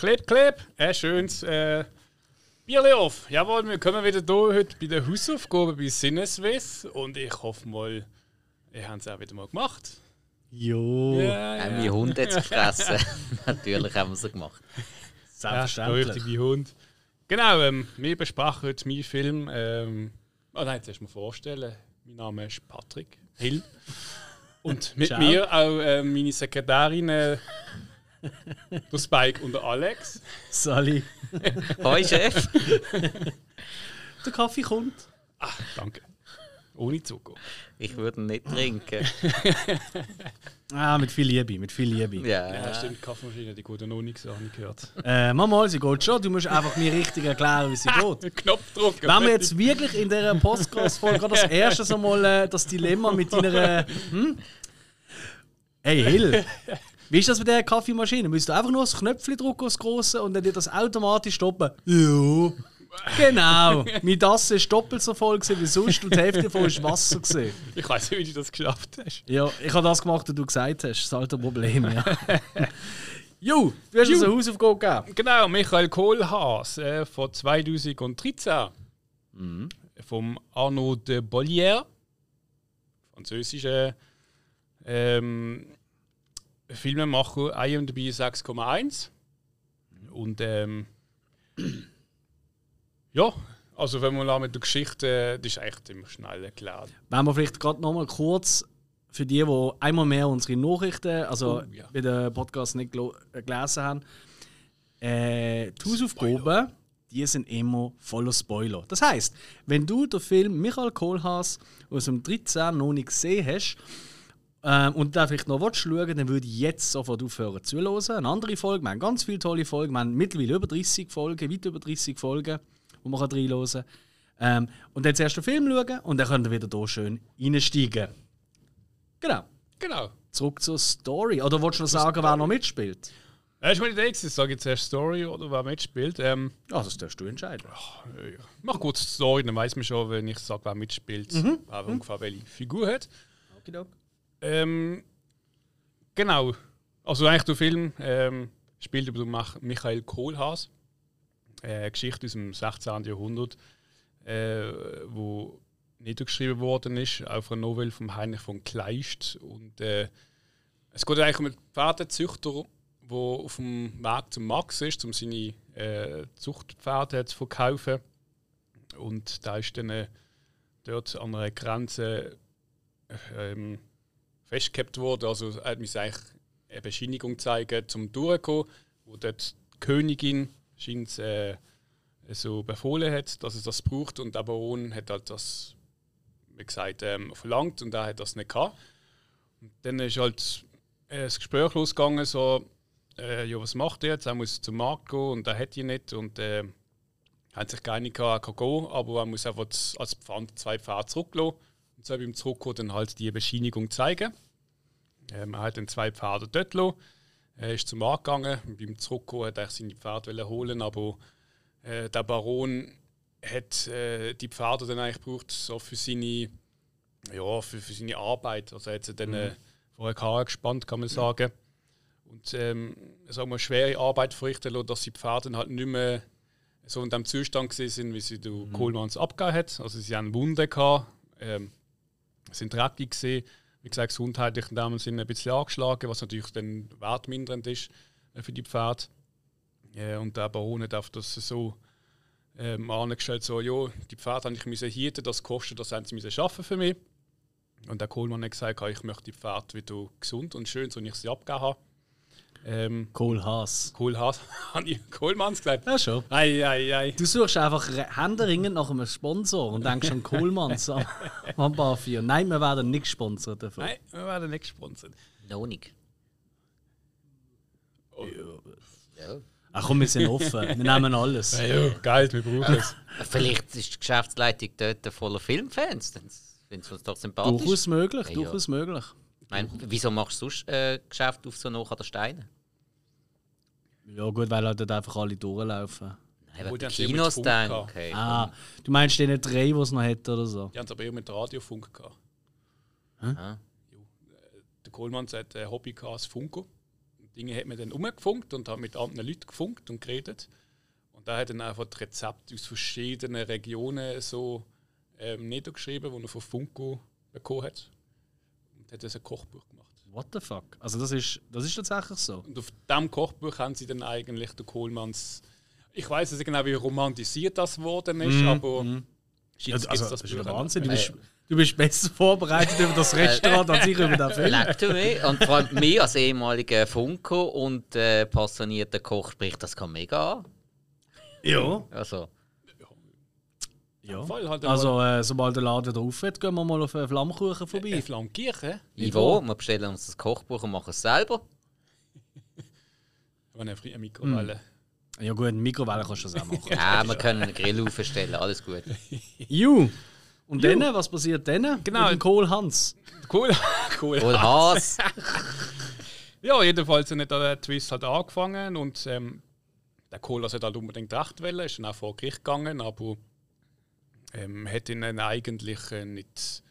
Kleb, kleb, ein schönes äh, Bierli auf. Jawohl, wir kommen wieder hier heute bei der Hausaufgabe bei Sinneswiss und ich hoffe mal, ihr habt es auch wieder mal gemacht. Jo. Ja, Haben wir Hunde jetzt gefressen? Natürlich haben wir es gemacht. Ja, Selbstverständlich. wie Hund. Genau, ähm, wir besprechen heute meinen Film. Ähm, oh nein, jetzt erst mal vorstellen. Mein Name ist Patrick Hill. Und mit Ciao. mir auch äh, meine Sekretärin, äh, der Spike und der Alex. Sally. Hoi Chef! Der Kaffee kommt. Ah, danke. Ohne Zucker. Ich würde ihn nicht trinken. Ah, mit viel Liebe, mit viel Liebe. Ja. Ja, stimmt, die Kaffeemaschine, die geht ja noch nichts, habe ich gehört. Äh, Mama, sie geht schon. Du musst einfach mir richtig erklären, wie sie geht. Knopf drücken. Wenn wir jetzt wirklich in dieser Podcast-Folge gerade das erste mal äh, das Dilemma mit deiner. Hm? Hey, Hill! Wie ist das mit der Kaffeemaschine? Müsst du einfach nur das Knöpfchen drücken, das große, und dann dir das automatisch stoppen? Ja. Genau. Mein Tasse ist doppelt so voll gewesen wie sonst und die Hälfte davon ist Wasser. Gewesen. Ich weiß nicht, wie du das geschafft hast. Ja, ich habe das gemacht, was du gesagt hast. Das ist halt ein Problem, ja. Jo, du hast uns eine Hausaufgabe gegeben. Genau, Michael Kohlhaas äh, von 2013. Vom Arnaud de Bollier. Französischer ähm, Filmemacher, IMDb 6,1. Und ähm, ja, also wenn man mit der Geschichte, äh, das ist echt ziemlich schnell erklärt. Wenn wir vielleicht gerade noch mal kurz für die, die einmal mehr unsere Nachrichten, also Oh, ja. bei den Podcast nicht äh, gelesen haben, äh, die Hausaufgaben, die sind immer voller Spoiler. Das heißt, wenn du den Film Michael Kohlhaas aus dem 13 noch nicht gesehen hast ähm, und da vielleicht noch willst schauen, dann würde ich jetzt sofort aufhören zu hören. Eine andere Folge, wir haben ganz viele tolle Folgen, wir haben mittlerweile über 30 Folgen, weit über 30 Folgen, wo man kann reinhören kann. Ähm, und dann zuerst den Film schauen und dann könnt ihr wieder hier schön reinsteigen. Genau. Genau. Zurück zur Story. Oder wolltest du noch sagen, wer noch mitspielt? Das ist meine Idee, gewesen. ich sage jetzt erst Story oder wer mitspielt. Ähm, Ja, das darfst du entscheiden. äh, mach kurz die Story, dann weiß man schon, wenn ich sage, wer mitspielt, wer ungefähr welche Figur hat. Ähm, genau. Also eigentlich der Film ähm, spielt über Michael Kohlhaas. Äh, Geschichte aus dem 16. Jahrhundert, äh, wo niedergeschrieben worden ist, auf einer Novelle von Heinrich von Kleist. Und äh, es geht eigentlich um einen Pferdezüchter, der auf dem Weg zum Max ist, um seine äh, Zuchtpferde zu verkaufen. Und da ist dann äh, dort an einer Grenze ähm, festgehabt worden. Also er hat mir eigentlich eine Bescheinigung zeigen, zum durchkommen, wo dort die Königin scheint äh, so befohlen hat, dass es das braucht und der Baron hat halt das, wie gesagt, ähm, verlangt und er hat das nicht gehabt. Und dann ist halt äh, das Gespräch losgegangen, so, äh, ja, was macht er jetzt? Er muss zum Markt gehen und er hat ihn nicht und äh, hat sich geeinigt, er kann gehen, aber er muss einfach als Pfand zwei Pferde zurücklassen und so beim Zurückkommen dann halt die Bescheinigung zeigen. Ähm, er hat dann zwei Pferde dort gelassen. Er ist zum Markt gegangen. Beim Zurückkommen hat er seine Pferde holen, aber äh, der Baron hat äh, die Pferde dann eigentlich gebraucht, so für seine, ja, für, für seine Arbeit. Also er hat sie dann äh, vor eine Karre gespannt, kann man sagen. Und ähm, sagen wir, schwere Arbeit verrichten lassen, dass die Pferde dann halt nicht mehr so in dem Zustand sind, wie sie der Kohlmanns abgegeben hat. Also sie haben Wunden gehabt, ähm, sind dreckig gesehen. Wie gesagt, gesundheitlich in dem Sinne ein bisschen angeschlagen, was natürlich dann wertmindernd ist äh, für die Pferde. Äh, und der Baron hat auf das so ähm, angestellt, so, ja, die Pferde habe ich müssen hieten, das kostet, das haben sie müssen schaffen für mich. Und der Kohlmann hat gesagt, ich möchte die Pferde wieder gesund und schön, so wie ich sie abgegeben habe. Ähm, Kohlhaas. Kohlhaas, habe ich Kohlmanns gesagt? Ja, schon. Ei, ei, ei. Du suchst einfach händeringend nach einem Sponsor und denkst an Kohlmanns am, am Bar 4. Nein, wir werden nicht gesponsert davon. Nein, wir werden nicht gesponsert. Noch nicht. Ach komm, wir sind offen. Wir nehmen alles. Ja, ja, Geld, wir brauchen es. Vielleicht ist die Geschäftsleitung dort voller Filmfans. Dann finden sie uns doch sympathisch. Durchaus möglich, Ja, durchaus möglich. Meine, wieso machst du sonst äh, Geschäft auf so nach an der Steine? Ja gut, weil halt dort einfach alle durchlaufen. Nein, wenn die Kinos denken. gehabt. Okay. Ah, du meinst den drei, die es noch hat oder so? Die haben es aber eher mit Radiofunk gehabt. Ah. Jo, äh, Der Kohlmann hat ein Hobby gehabt als Funko. Dinge hat man dann umgefunkt und hat mit anderen Leuten gefunkt und geredet. Und da hat dann einfach die Rezepte aus verschiedenen Regionen so ähm, niedergeschrieben, die er von Funko bekommen hat. Und hat das ein Kochbuch gemacht. What the fuck? Also das ist, das ist tatsächlich so. Und auf diesem Kochbuch haben sie dann eigentlich den Kohlmanns. Ich weiß nicht genau, wie romantisiert das worden ist, aber Jetzt gibt's also, das das ist der. Wahnsinn. Du bist, du bist besser vorbereitet über das Restaurant als ich über den Film. Leck du mich. Und vor allem mir als ehemaliger Funko und äh, passionierter Koch spricht das kann mega an. Ja. Also, ja. Fall halt Also, äh, sobald der Laden wieder aufhört, gehen wir mal auf einen Flammkuchen vorbei. äh, Flankirchen, Ivo, wir bestellen uns das Kochbuch und machen es selber. wenn eine freie Mikrowelle. Ja gut, eine Mikrowelle kannst du das auch machen. Ja, wir können einen Grill aufstellen, alles gut. Ju. Und dann, was passiert dann? Genau. Mit dem Kohlhans. Und Haas, Ja, jedenfalls hat der Twist halt angefangen und ähm, der Kohlers hat halt unbedingt recht wollen, ist dann auch vor Gericht gegangen, aber ähm, hat ihn dann eigentlich äh, nicht,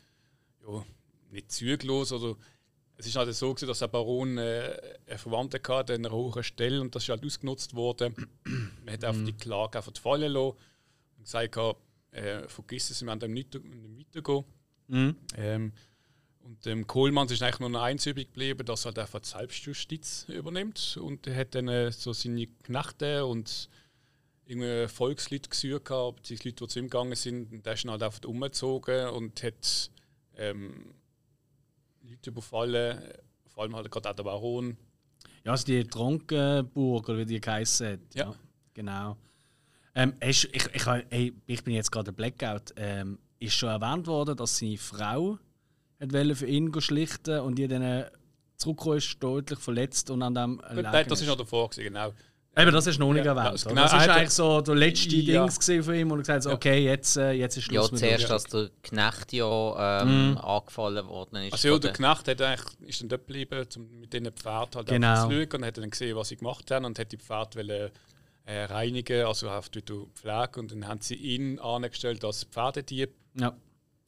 ja, nicht zügellos oder es ist halt so gewesen, dass der Baron äh, einen Verwandten hatte an einer hohen Stelle und das ist halt ausgenutzt worden. Man hat einfach die Klage einfach fallen lassen und gesagt, äh, vergiss es, wir werden dem nicht, weitergehen. Mhm. Ähm, und dem Kohlmann ist eigentlich nur noch eins übrig geblieben, dass er halt einfach die Selbstjustiz übernimmt. Und er hat dann äh, so seine Knechte und irgendwie Volksleute gesucht, gehabt, beziehungsweise Leute, die zu ihm gegangen sind. Und der ist dann halt einfach umgezogen und hat ähm, Leute überfallen, vor allem halt gerade auch der Baron. Ja, also die Tronkenburg, oder wie die geheißen hat. Ja. Genau. Ähm, ich, ich, ey, ich bin jetzt gerade Blackout. Ähm, ist schon erwähnt worden, dass seine Frau hat für ihn schlichten und die dann zurückgekommen ist, deutlich verletzt und an dem nein, das ist noch davor, gewesen, genau. Eben, das ist noch nicht Ja, erwähnt. das- genau, das ist hat- eigentlich so der letzte Ja. Dings von ihm und er gesagt hat, Ja. okay, jetzt, äh, jetzt ist ja, Schluss mit zuerst, dass der Knecht ja ähm, angefallen worden ist. Also ja, der Knecht hat eigentlich, ist dann dort geblieben, um mit diesen Pferden halt Genau. zu schauen und hat dann gesehen, was sie gemacht haben und hat die Pferde wollen, äh, reinigen, also auf die Pflege und dann haben sie ihn angestellt als Pferdedieb, Ja.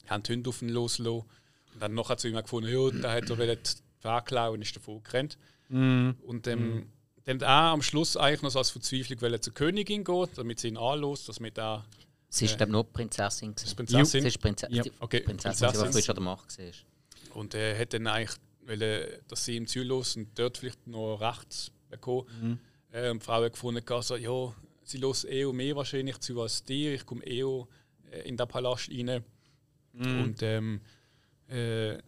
haben die Hunde auf ihn losgelassen und dann nachher zu ihm gefunden, ja, der hat er die Pferde klauen und ist davon gerannt. Mhm. Und ähm, dann hat er am Schluss eigentlich noch so als Verzweiflung wollen zur Königin gehen, damit sie ihn anlässt, damit er Sie ist, glaube ich, nur die Prinzessin. gewesen. Prinzessin Sie ist Prinze Ja. die Okay, Prinzessin, die Prinzessin. frisch an der Macht war. Und er hat dann eigentlich, wollen, dass sie ihm zulassen und dort vielleicht noch rechts bekommen. Mhm. Äh, und die Frau hat gefunden, also, ja, sie lässt eh auch mehr wahrscheinlich zu als dir. Ich komme eh auch, äh, in den Palast rein. Mhm. Und ähm, äh,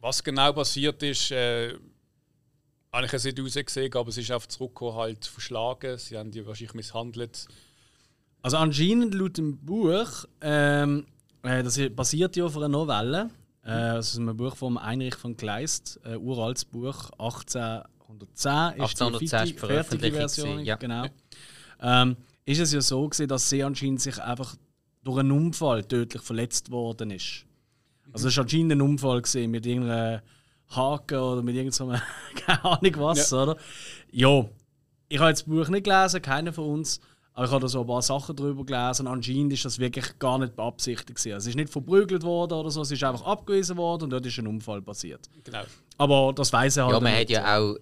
was genau passiert ist, äh, habe ich es nicht rausgesehen, aber sie ist einfach zurückgekommen, halt verschlagen. Sie haben die wahrscheinlich misshandelt. Also anscheinend laut dem Buch, ähm, äh, das basiert ja auf einer Novelle, äh, aus einem Buch von Heinrich von Kleist, ein uraltes Buch, 1810 ist 1810 die ist fertige Version, ja. genau. Ähm, ist es ja so gewesen, dass sie anscheinend sich einfach durch einen Unfall tödlich verletzt worden ist. Also es war anscheinend ein Unfall gewesen, mit irgendeinem Haken oder mit irgendeinem, keine Ahnung was, oder? Ja, ich habe jetzt das Buch nicht gelesen, keiner von uns. Aber ich habe da so ein paar Sachen drüber gelesen. Anscheinend ist das wirklich gar nicht beabsichtigt. gewesen. Also es ist nicht verprügelt worden oder so, es ist einfach abgewiesen worden und dort ist ein Unfall passiert. Genau. Aber das weiß er halt Ja, man nicht. hat ja auch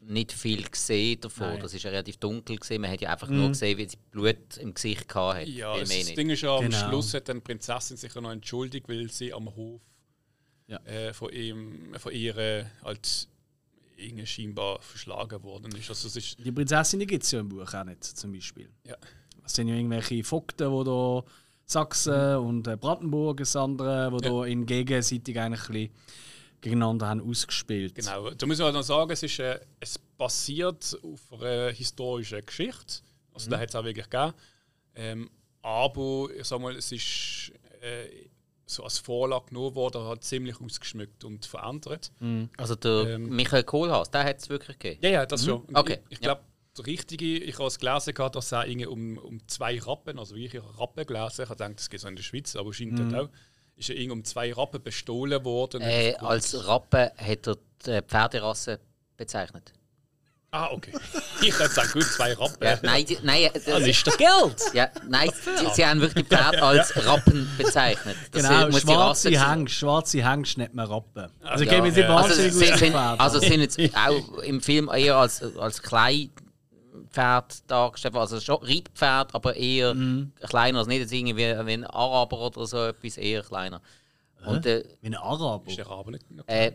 nicht viel gesehen davon. Nein. Das ist ja relativ dunkel gesehen. Man hat ja einfach nur gesehen, wie sie Blut im Gesicht hatte. Ja, mehr das nicht. Ding ist ja, am Genau. Schluss hat dann die Prinzessin sich ja noch entschuldigt, weil sie am Hof Ja. äh, von, ihm, von ihr äh, als irgendwie scheinbar verschlagen worden ist. Also ist Die Prinzessin gibt es ja im Buch auch nicht, zum Beispiel. ja, Es sind ja irgendwelche Vogten, die da Sachsen und äh, Brandenburg, das andere, die da in gegenseitig eigentlich ein bisschen gegeneinander haben ausgespielt. genau. Da muss man halt noch sagen, es, ist, äh, es basiert auf einer historischen Geschichte. Also da hat es auch wirklich gegeben. Ähm, aber ich sag mal, es ist äh, so als Vorlage genommen worden, halt ziemlich ausgeschmückt und verändert. Also der Ähm, Michael Kohlhaas, der hat es wirklich gegeben. Ja, ja, das schon. Und Okay, Ich, ich ja. glaube, der richtige, ich habe es gelesen, gehabt, dass es irgendwie um, um zwei Rappen, also wie ich habe Rappen gelesen, ich habe gedacht, das geht so in der Schweiz, aber scheint Mhm. auch, ist ja irgendwie um zwei Rappen bestohlen worden. Äh, als Rappe hat er die Pferderasse bezeichnet. Ah, okay. Ich hätte sagen, gut, zwei Rappen. Ja, nein, die, nein, das, das ist doch Geld! Ja, nein, sie, sie haben wirklich die Pferde als Rappen bezeichnet. Das genau, schwarze Hengst, schwarze Hengst nennt man Rappen. Also ja. geben Sie ja. wahnsinnig also, sind, also sind jetzt auch im Film eher als, als klein Pferd dargestellt, also schon Reitpferd, aber eher mm. kleiner, also nicht jetzt irgendwie wie ein Araber oder so etwas, eher kleiner. Und, äh, Wie ein Araber? Ist der Araber nicht noch äh,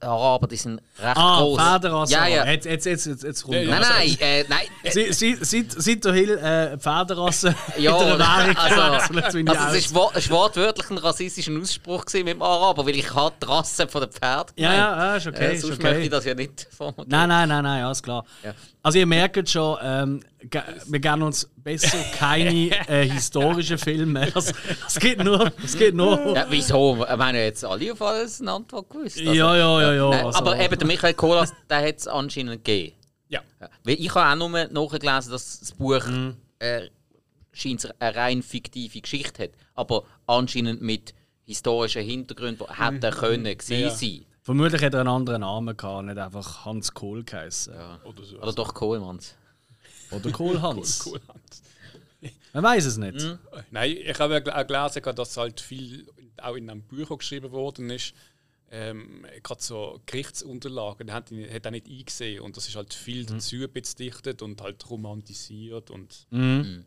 Araber, die sind recht ah, groß. Federrasse. Ja, ja. Jetzt, jetzt, jetzt, jetzt, jetzt Nein, nein, äh, nein. Seit, seit, seit Hill äh, Pferderasse ja, in der Währung also, also es war wortwörtlich ein rassistischer Ausspruch mit dem Araber, weil ich hatte die Rasse von den Pferden Ja, ja, ist okay. Äh, sonst ist okay. möchte ich das ja nicht formulieren. Nein, nein, nein, nein, alles klar. Ja. Also ihr merkt schon, ähm, wir geben uns besser keine äh, historischen Filme. Es, es, geht nur. Es geht nur. Ja, wieso? Ich meine, jetzt alle auf alles eine Antwort gewusst. Also, ja, ja, ja. ja nein, also, aber eben, der Michael Kolas, der hat es anscheinend gegeben. Ja. Weil ich habe auch nur nachgelesen, dass das Buch mhm. äh, scheint eine rein fiktive Geschichte hat. Aber anscheinend mit historischen Hintergründen hätte mhm. können ja. sein. Vermutlich hätte er einen anderen Namen gehabt, nicht einfach Hans Kohl geheißen. Ja. Oder, so. Oder doch Kohlmanns. Oder Kohlhans. Kohl, Kohlhans. Man weiß es nicht. Mhm. Nein, ich habe auch gelesen, dass halt viel auch in einem Bücher geschrieben worden ist. Ähm, gerade so Gerichtsunterlagen hat, hat er nicht eingesehen und das ist halt viel mhm. dazu bedichtet und halt romantisiert und mhm.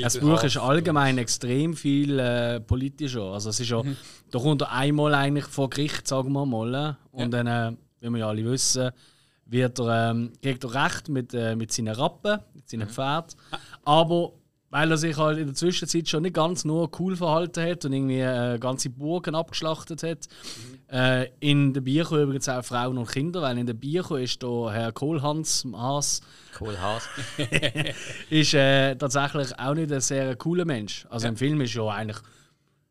Das Buch ist allgemein extrem viel äh, politischer. Also es ist ja, mhm. da kommt er einmal eigentlich vor Gericht, sagen wir mal, äh, und ja. dann, äh, wie wir ja alle wissen, wird er, ähm, kriegt er Recht mit, äh, mit seinen Rappen, mit seinen mhm. Pferden. Aber weil er sich halt in der Zwischenzeit schon nicht ganz nur cool verhalten hat und irgendwie äh, ganze Burgen abgeschlachtet hat. Mhm. Äh, in der Bierko übrigens auch Frauen und Kinder, weil in der Bierko ist da Herr Kohlhans Haas. Kohlhaas. ist äh, tatsächlich auch nicht ein sehr cooler Mensch. Also ja. im Film ist ja eigentlich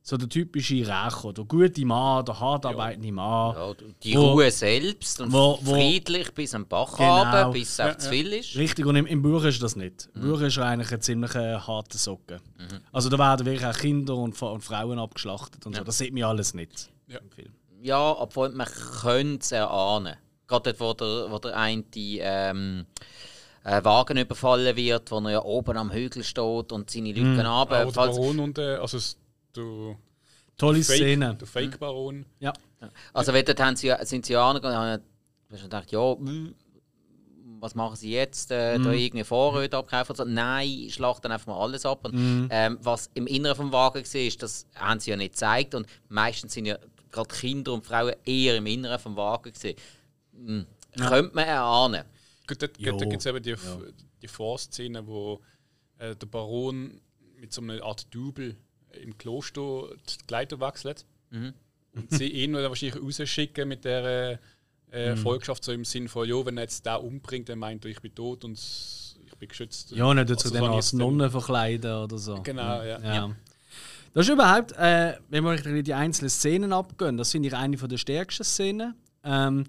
so der typische Rächer, der gute Mann, der hart arbeitende Mann. Ja, die wo, Ruhe selbst und wo, wo, friedlich bis am Bach genau, haben, bis es ja, zu viel ist. Richtig, und im, im Buch ist das nicht. Im mhm. Buch ist er eigentlich ein ziemlich äh, harter Socken. Mhm. Also da werden wirklich auch Kinder und, und Frauen abgeschlachtet und ja. so. Das sieht man alles nicht ja. im Film. Ja, obwohl man könnte es erahnen. Gerade dort, wo der, wo der eine ähm, äh, Wagen überfallen wird, wo er ja oben am Hügel steht und seine Leute mhm. runter. Baron und, äh, also du Tolle Fake, Szene. Der Fake-Baron. Ja. Also wenn dort haben sie, sind sie angegangen und haben gedacht, ja, was machen sie jetzt? Äh, mm. Da irgendwie Vorräte abkaufen? So. Nein, schlachten einfach mal alles ab. Und, mm. ähm, was im Inneren vom Wagen war, ist, das haben sie ja nicht gezeigt. Und meistens sind ja gerade Kinder und Frauen eher im Inneren vom Wagen gesehen. Hm. Ja. Könnte man erahnen. Gut, da, da gibt es eben die, ja. die Vorszene, wo äh, der Baron mit so einer Art Double im Kloster die Kleider wechselt. Mhm. Und sie ihn wahrscheinlich rausschicken mit der äh, mhm. Volkschaft, so im Sinne von, ja, wenn er jetzt da umbringt, dann meint er, ich bin tot und ich bin geschützt. Ja, nicht dazu also, dann als Nonne verkleiden oder so. Genau, ja. ja. ja. Das ist überhaupt, äh, wenn wir die einzelnen Szenen abgehen, das finde ich eine der stärksten Szenen. Ähm,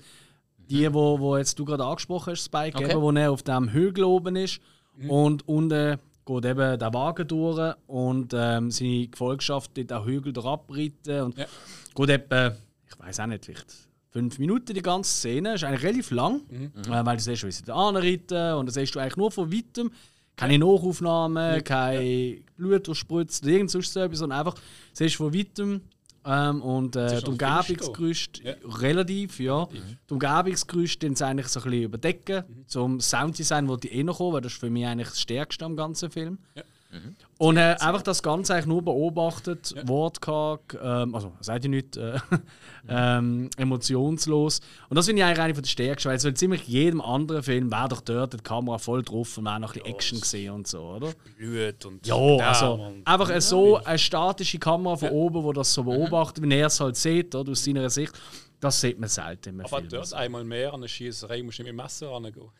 die, mhm. wo, wo jetzt du gerade angesprochen hast, Spike, okay. eben, wo er auf dem Hügel oben ist mhm. und unten geht eben der Wagen durch und ähm, seine Gefolgschaft dort auch Hügel abritten und ja. geht etwa, ich weiß auch nicht, vielleicht fünf Minuten die ganze Szene. Ist eigentlich relativ lang, mhm. äh, weil du siehst, wie sie da anreiten und dann siehst du eigentlich nur von weitem keine Nachaufnahmen, kein Blut oder irgend sonst so etwas, sondern einfach siehst von weitem ähm, und äh, die Umgebungsgerüst ja. relativ, ja. Mhm. Die Umgebungsgerüst den eigentlich so ein bisschen überdecken. Mhm. Zum Sounddesign wollte ich eh noch kommen, weil das ist für mich eigentlich das Stärkste am ganzen Film. Ja. Mhm. Und äh, einfach das Ganze eigentlich nur beobachtet, ja. wortkarg, ähm, also seid ihr nicht äh, ähm, emotionslos. Und das finde ich eigentlich eine von der stärksten, weil so in ziemlich jedem anderen Film wäre doch dort die Kamera voll drauf und wäre noch ein bisschen Action gesehen und so, oder? Blut und ja, also einfach ja, so eine statische Kamera von ja. oben, wo das so mhm. beobachtet, wenn er es halt sieht, oder, aus seiner Sicht. Das sieht man selten im Aber Film. dort einmal mehr an der Schießerei musst du nicht mit dem Messer rangehen.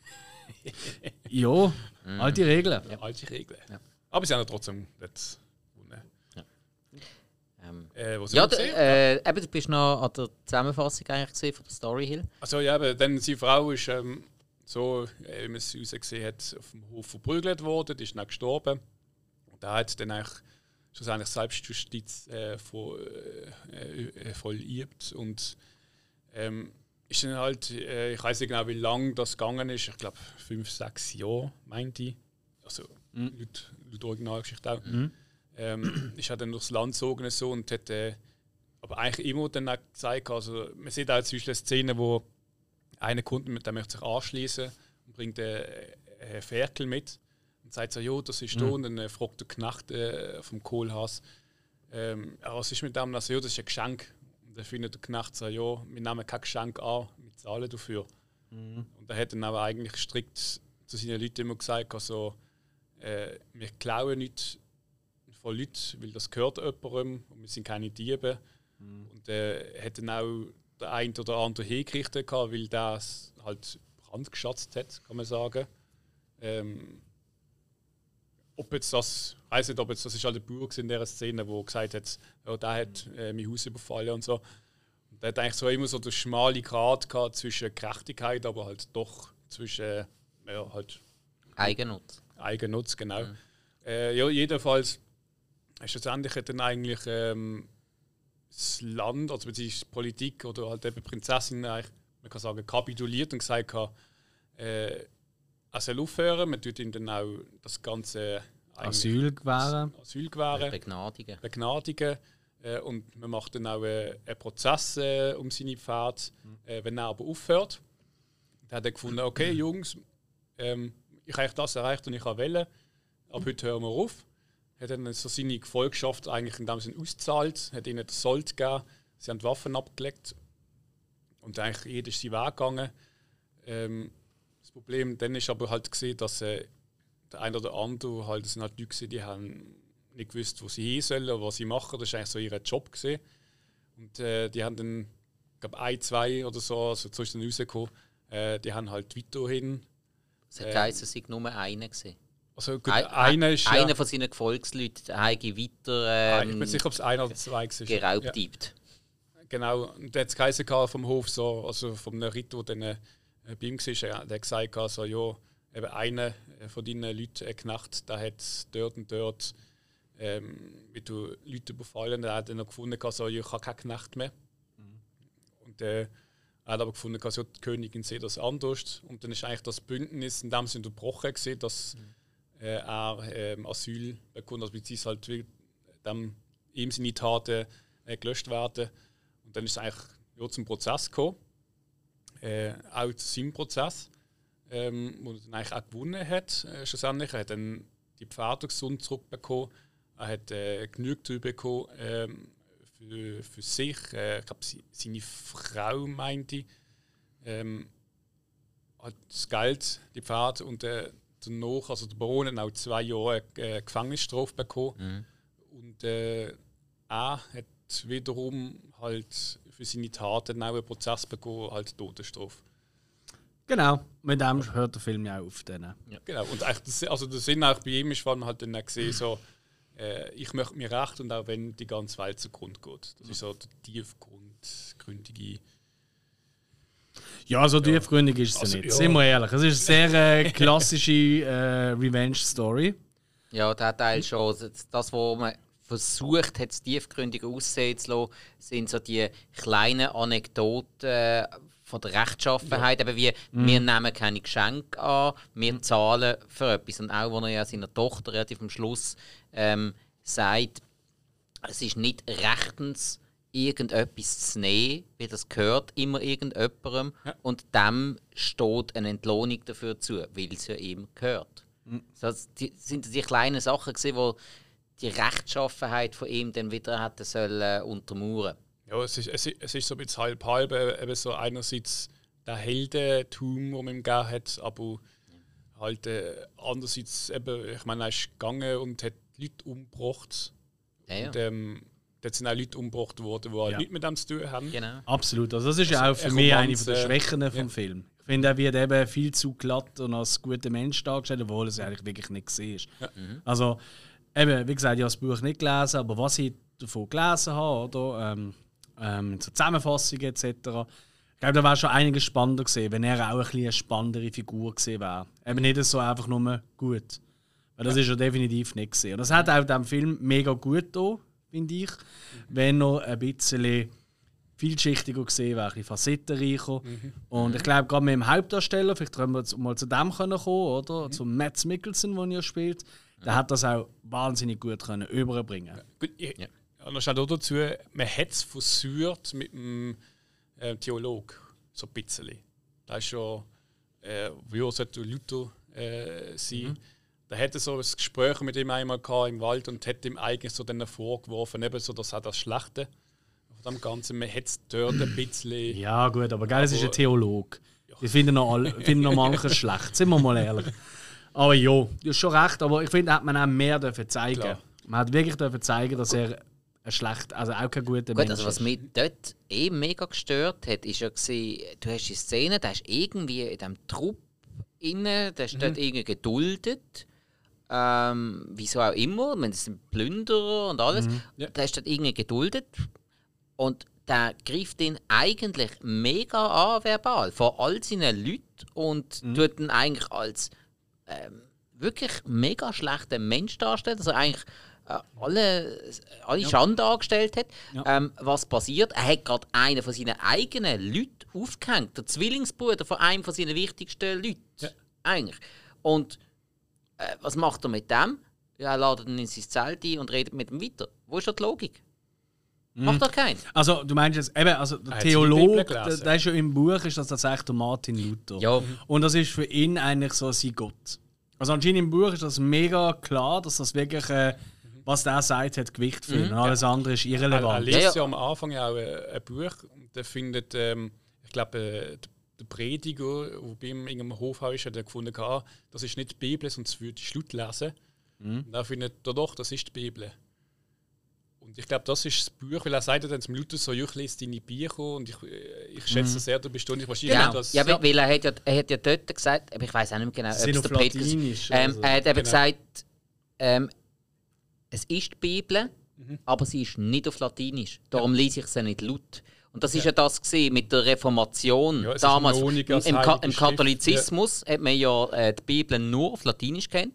ja, mhm. alte Regeln. Ja. Alte Regeln. Ja. Aber sie haben trotzdem nicht gewonnen. Ja, ähm, äh, ja äh, eben, du bist noch an der Zusammenfassung eigentlich gesehen von der Story Hill. Also ja, aber dann seine Frau ist ähm, so, äh, wie man es gesehen hat, auf dem Hof verprügelt worden, die ist dann gestorben. Und er hat dann eigentlich schlussendlich Selbstjustiz äh, voll, äh, äh, voll übt und ähm, ist dann halt, äh, ich weiß nicht genau, wie lange das gegangen ist. Ich glaube, fünf, sechs Jahre, meinte ich. Also, mhm. laut, laut Originalgeschichte auch. Mhm. Ähm, ist halt dann durchs Land gezogen so und hat äh, aber eigentlich immer dann auch gezeigt, also man sieht auch zum Beispiel eine Szene, wo einer Kunde mit dem möchte sich anschließen und bringt einen, einen Ferkel mit und sagt so, jo, das ist mhm. da und dann äh, fragt der Knecht äh, vom Kohlhaas, ähm, was ist mit dem? Also, ja, das ist ein Geschenk. Und dann findet der Knecht so, ja, wir nehmen kein Geschenk an, wir zahlen dafür. Mhm. Und er hat dann aber eigentlich strikt zu seinen Leuten immer gesagt, also, äh, wir klauen nicht von Leuten, weil das gehört jemandem und wir sind keine Diebe. Mhm. Und äh, hat dann auch der ein oder andere hingerichtet, weil das halt brandgeschatzt hat, kann man sagen. Ähm, ob jetzt das, ich weiß nicht, ob jetzt das ist halt der Bauer in dieser Szene, der gesagt hat, ja, der hat äh, mein Haus überfallen und so. Und der hat eigentlich so immer so den schmale Grad gehabt zwischen Gerechtigkeit, aber halt doch zwischen ja, halt Eigennutz. Eigennutz, genau. Mhm. Äh, ja, jedenfalls schlussendlich hat dann eigentlich ähm, das Land, also beziehungsweise die Politik oder halt eben Prinzessin, eigentlich, man kann sagen, kapituliert und gesagt hat, äh, er soll aufhören, man tut ihm dann auch das ganze Asyl gewähren. Asyl gewähren. Begnadigen. Begnadigen. Äh, und man macht dann auch äh, einen Prozess äh, um seine Pferde, äh, wenn er aber aufhört. Dann hat er gefunden, okay Jungs, ähm, ich habe das erreicht und ich wählen, ab heute hören wir auf hat dann so seine Gefolgschaft eigentlich in dem Sinne ausgezahlt, hat ihnen das Sold gegeben, sie haben die Waffen abgelegt und eigentlich jeder ist seinen Weg gegangen. Ähm, das Problem dann ist aber halt gesehen, dass äh, der eine oder andere halt, das sind halt Leute, die haben nicht gewusst, wo sie hin sollen, was sie machen. Das war eigentlich so ihr Job gesehen. Und äh, die haben dann, ich glaube, ein, zwei oder so, also dann rausgekommen, äh, die haben halt weiterhin. Es hat äh, geheißen, es sei nur einer gesehen. Also gut, ein, einer ist einer ja, von seinen Gefolgsleuten hat weiter. Ähm, ich bin sicher, ob es einer oder zwei war. Geraubt ja. Genau, und der hat es geheißen vom Hof, so, also vom Ritter, der dann äh, bei ihm war, der hat gesagt, also, ja, eben einer äh, von deinen Leuten, eine Knacht, der hat dort und dort ähm, wie du Leute überfallen, der hat dann noch gefunden, also, ich habe keine Knacht mehr. Mhm. Und äh, er hat aber gefunden, also, die Königin sieht das anders. Und dann ist eigentlich das Bündnis in dem Sinne unterbrochen, gewesen, dass mhm äh, er ähm, Asyl bekommt, also beziehungsweise halt dann ihm seine Taten äh, gelöscht werden. Und dann ist es eigentlich ja, zum Prozess gekommen, äh, auch zu seinem Prozess, ähm, wo er dann eigentlich auch gewonnen hat, äh, schlussendlich. Er hat dann die Pferde gesund zurückbekommen, er hat äh, genug bekommen ähm, für, für sich, äh, ich glaube seine Frau meinte, ähm, hat das Geld, die Pferde und äh, danach, also der Baron hat auch zwei Jahre äh, Gefängnisstrafe bekommen. Mhm. Und äh, er hat wiederum halt für seine Taten auch einen Prozess bekommen, halt Todesstrafe. Genau, mit dem hört der Film ja auf. Dann. Ja. Genau, und das, also der Sinn auch bei ihm ist, weil man halt dann gesehen so, äh, ich möchte mir recht und auch wenn die ganze Welt zugrunde geht. Das ist so der tiefgründige ja, so tiefgründig ist es also, nicht. Ja. Sind wir ehrlich. Es ist eine sehr äh, klassische äh, Revenge-Story. Ja, der Teil schon. Das, was man versucht hat, tiefgründig aussehen zu lassen, sind so die kleinen Anekdoten von der Rechtschaffenheit. Ja. Eben wie, mm. wir nehmen keine Geschenke an, wir mhm. zahlen für etwas. Und auch, wo er ja seiner Tochter relativ am Schluss ähm, sagt, es ist nicht rechtens irgendetwas zu nehmen, weil das gehört immer irgendjemandem ja. und dem steht eine Entlohnung dafür zu, weil es ja ihm gehört. Mhm. Das sind die kleinen Sachen, gewesen, wo die Rechtschaffenheit von ihm dann wieder hätte sollen untermauern. Ja, es ist, es, ist, es ist so ein bisschen halb halb, äh, eben so einerseits der Heldentum, den man ihm gegeben hat, aber halt äh, andererseits eben, ich meine, er ist gegangen und hat Leute umgebracht. Ja, ja. Und, ähm, Dort sind auch Leute umgebracht worden, die halt ja. nichts mit dem zu tun haben. Genau. Absolut. Also das ist ja also auch für mich eine der Schwächen vom ja. Film. Ich finde, er wird eben viel zu glatt und als guter Mensch dargestellt, obwohl er es eigentlich wirklich nicht gesehen ist. Ja. Mhm. Also, eben, wie gesagt, ich habe das Buch nicht gelesen, aber was ich davon gelesen habe, oder, ähm, ähm, so Zusammenfassungen etc., ich glaube, da wäre schon einiges spannender gesehen, wenn er auch ein eine spannendere Figur gesehen wäre. Eben nicht so einfach nur gut. Weil das ja. ist er definitiv nicht gesehen. Und das hat auch dem Film mega gut getan finde ich. Wenn noch ein bisschen vielschichtiger gesehen, wäre ein bisschen facettenreicher. Mhm. Und ich glaube, gerade mit dem Hauptdarsteller, vielleicht können wir jetzt mal zu dem kommen, oder? Mhm. Zu Matt Mickelson, der ja spielt. Der hat das auch wahnsinnig gut können überbringen. Gut, ich, ja. Noch schnell dazu, man hat es versucht mit dem äh, Theolog, so ein bisschen. Da ist schon, äh, wie sollte Luther äh, sein. Mhm. Da hatte so ein Gespräch mit ihm einmal im Wald und hat ihm eigentlich so dann vorgeworfen, eben so, dass er das Schlechte von dem Ganzen, man hat es dort ein bisschen. Ja, gut, aber geil, es ist ein Theolog. Ja. Die finden noch, alle, finden noch manches schlecht, sind wir mal ehrlich. Aber ja, du hast schon recht, aber ich finde, hat man auch mehr dürfen zeigen. Klar. Man hat wirklich dürfen zeigen, dass er ein schlecht, also auch kein guter Gut, Mensch also was mich dort eh mega gestört hat, ist ja gewesen, du hast die Szene, da ist irgendwie in diesem Trupp inne, der ist mhm. dort irgendwie geduldet. Ähm, wieso auch immer, wenn es sind Plünderer und alles, mhm. ja. der ist dort irgendwie geduldet. Und der greift ihn eigentlich mega an, verbal, vor all seinen Leuten und mhm. tut ihn eigentlich als ähm, wirklich mega schlechten Mensch darstellen. Also eigentlich alle, alle ja. Schande angestellt hat. Ja. Ähm, was passiert? Er hat gerade einen von seinen eigenen Leuten aufgehängt, der Zwillingsbruder von einem von seinen wichtigsten Leuten. Ja. Eigentlich. Und äh, was macht er mit dem? Ja, er ladet ihn in sein Zelt ein und redet mit ihm weiter. Wo ist da die Logik? Mhm. Macht doch keinen. Also, du meinst jetzt, eben, also der Theologe, der, der ist ja im Buch, ist das tatsächlich der Martin Luther. Ja. Und das ist für ihn eigentlich so sein Gott. Also, anscheinend im Buch ist das mega klar, dass das wirklich, äh, was der sagt, hat Gewicht für ihn. Mhm. Und alles andere ist irrelevant. Er, er liest ja, am Anfang auch ein, ein Buch und der findet, ähm, ich glaube, äh, der Prediger, der bei ihm in einem Hof ist, hat er gefunden, das ist nicht die Bibel, sonst würde ich Schlut lesen. Mhm. Und er findet, doch, das ist die Bibel. Und ich glaube, das ist das Buch, weil er sagt ja dann zum Luther so, ich lese deine Bücher und ich, äh, ich schätze mhm. sehr, du bist nicht wahrscheinlich genau. das... Ja, ja, weil er hat ja, er hat ja dort gesagt, aber ich weiß auch nicht mehr genau, ob es der Prediger ist. Ähm, also. Er hat eben genau. gesagt, ähm, es ist die Bibel, mhm. aber sie ist nicht auf Latinisch. Darum ja. lese ich sie nicht laut. Und das ja. ist ja das mit der Reformation. Ja, Damals im, Ka im Katholizismus ja. hat man ja äh, die Bibel nur auf Latinisch kennt.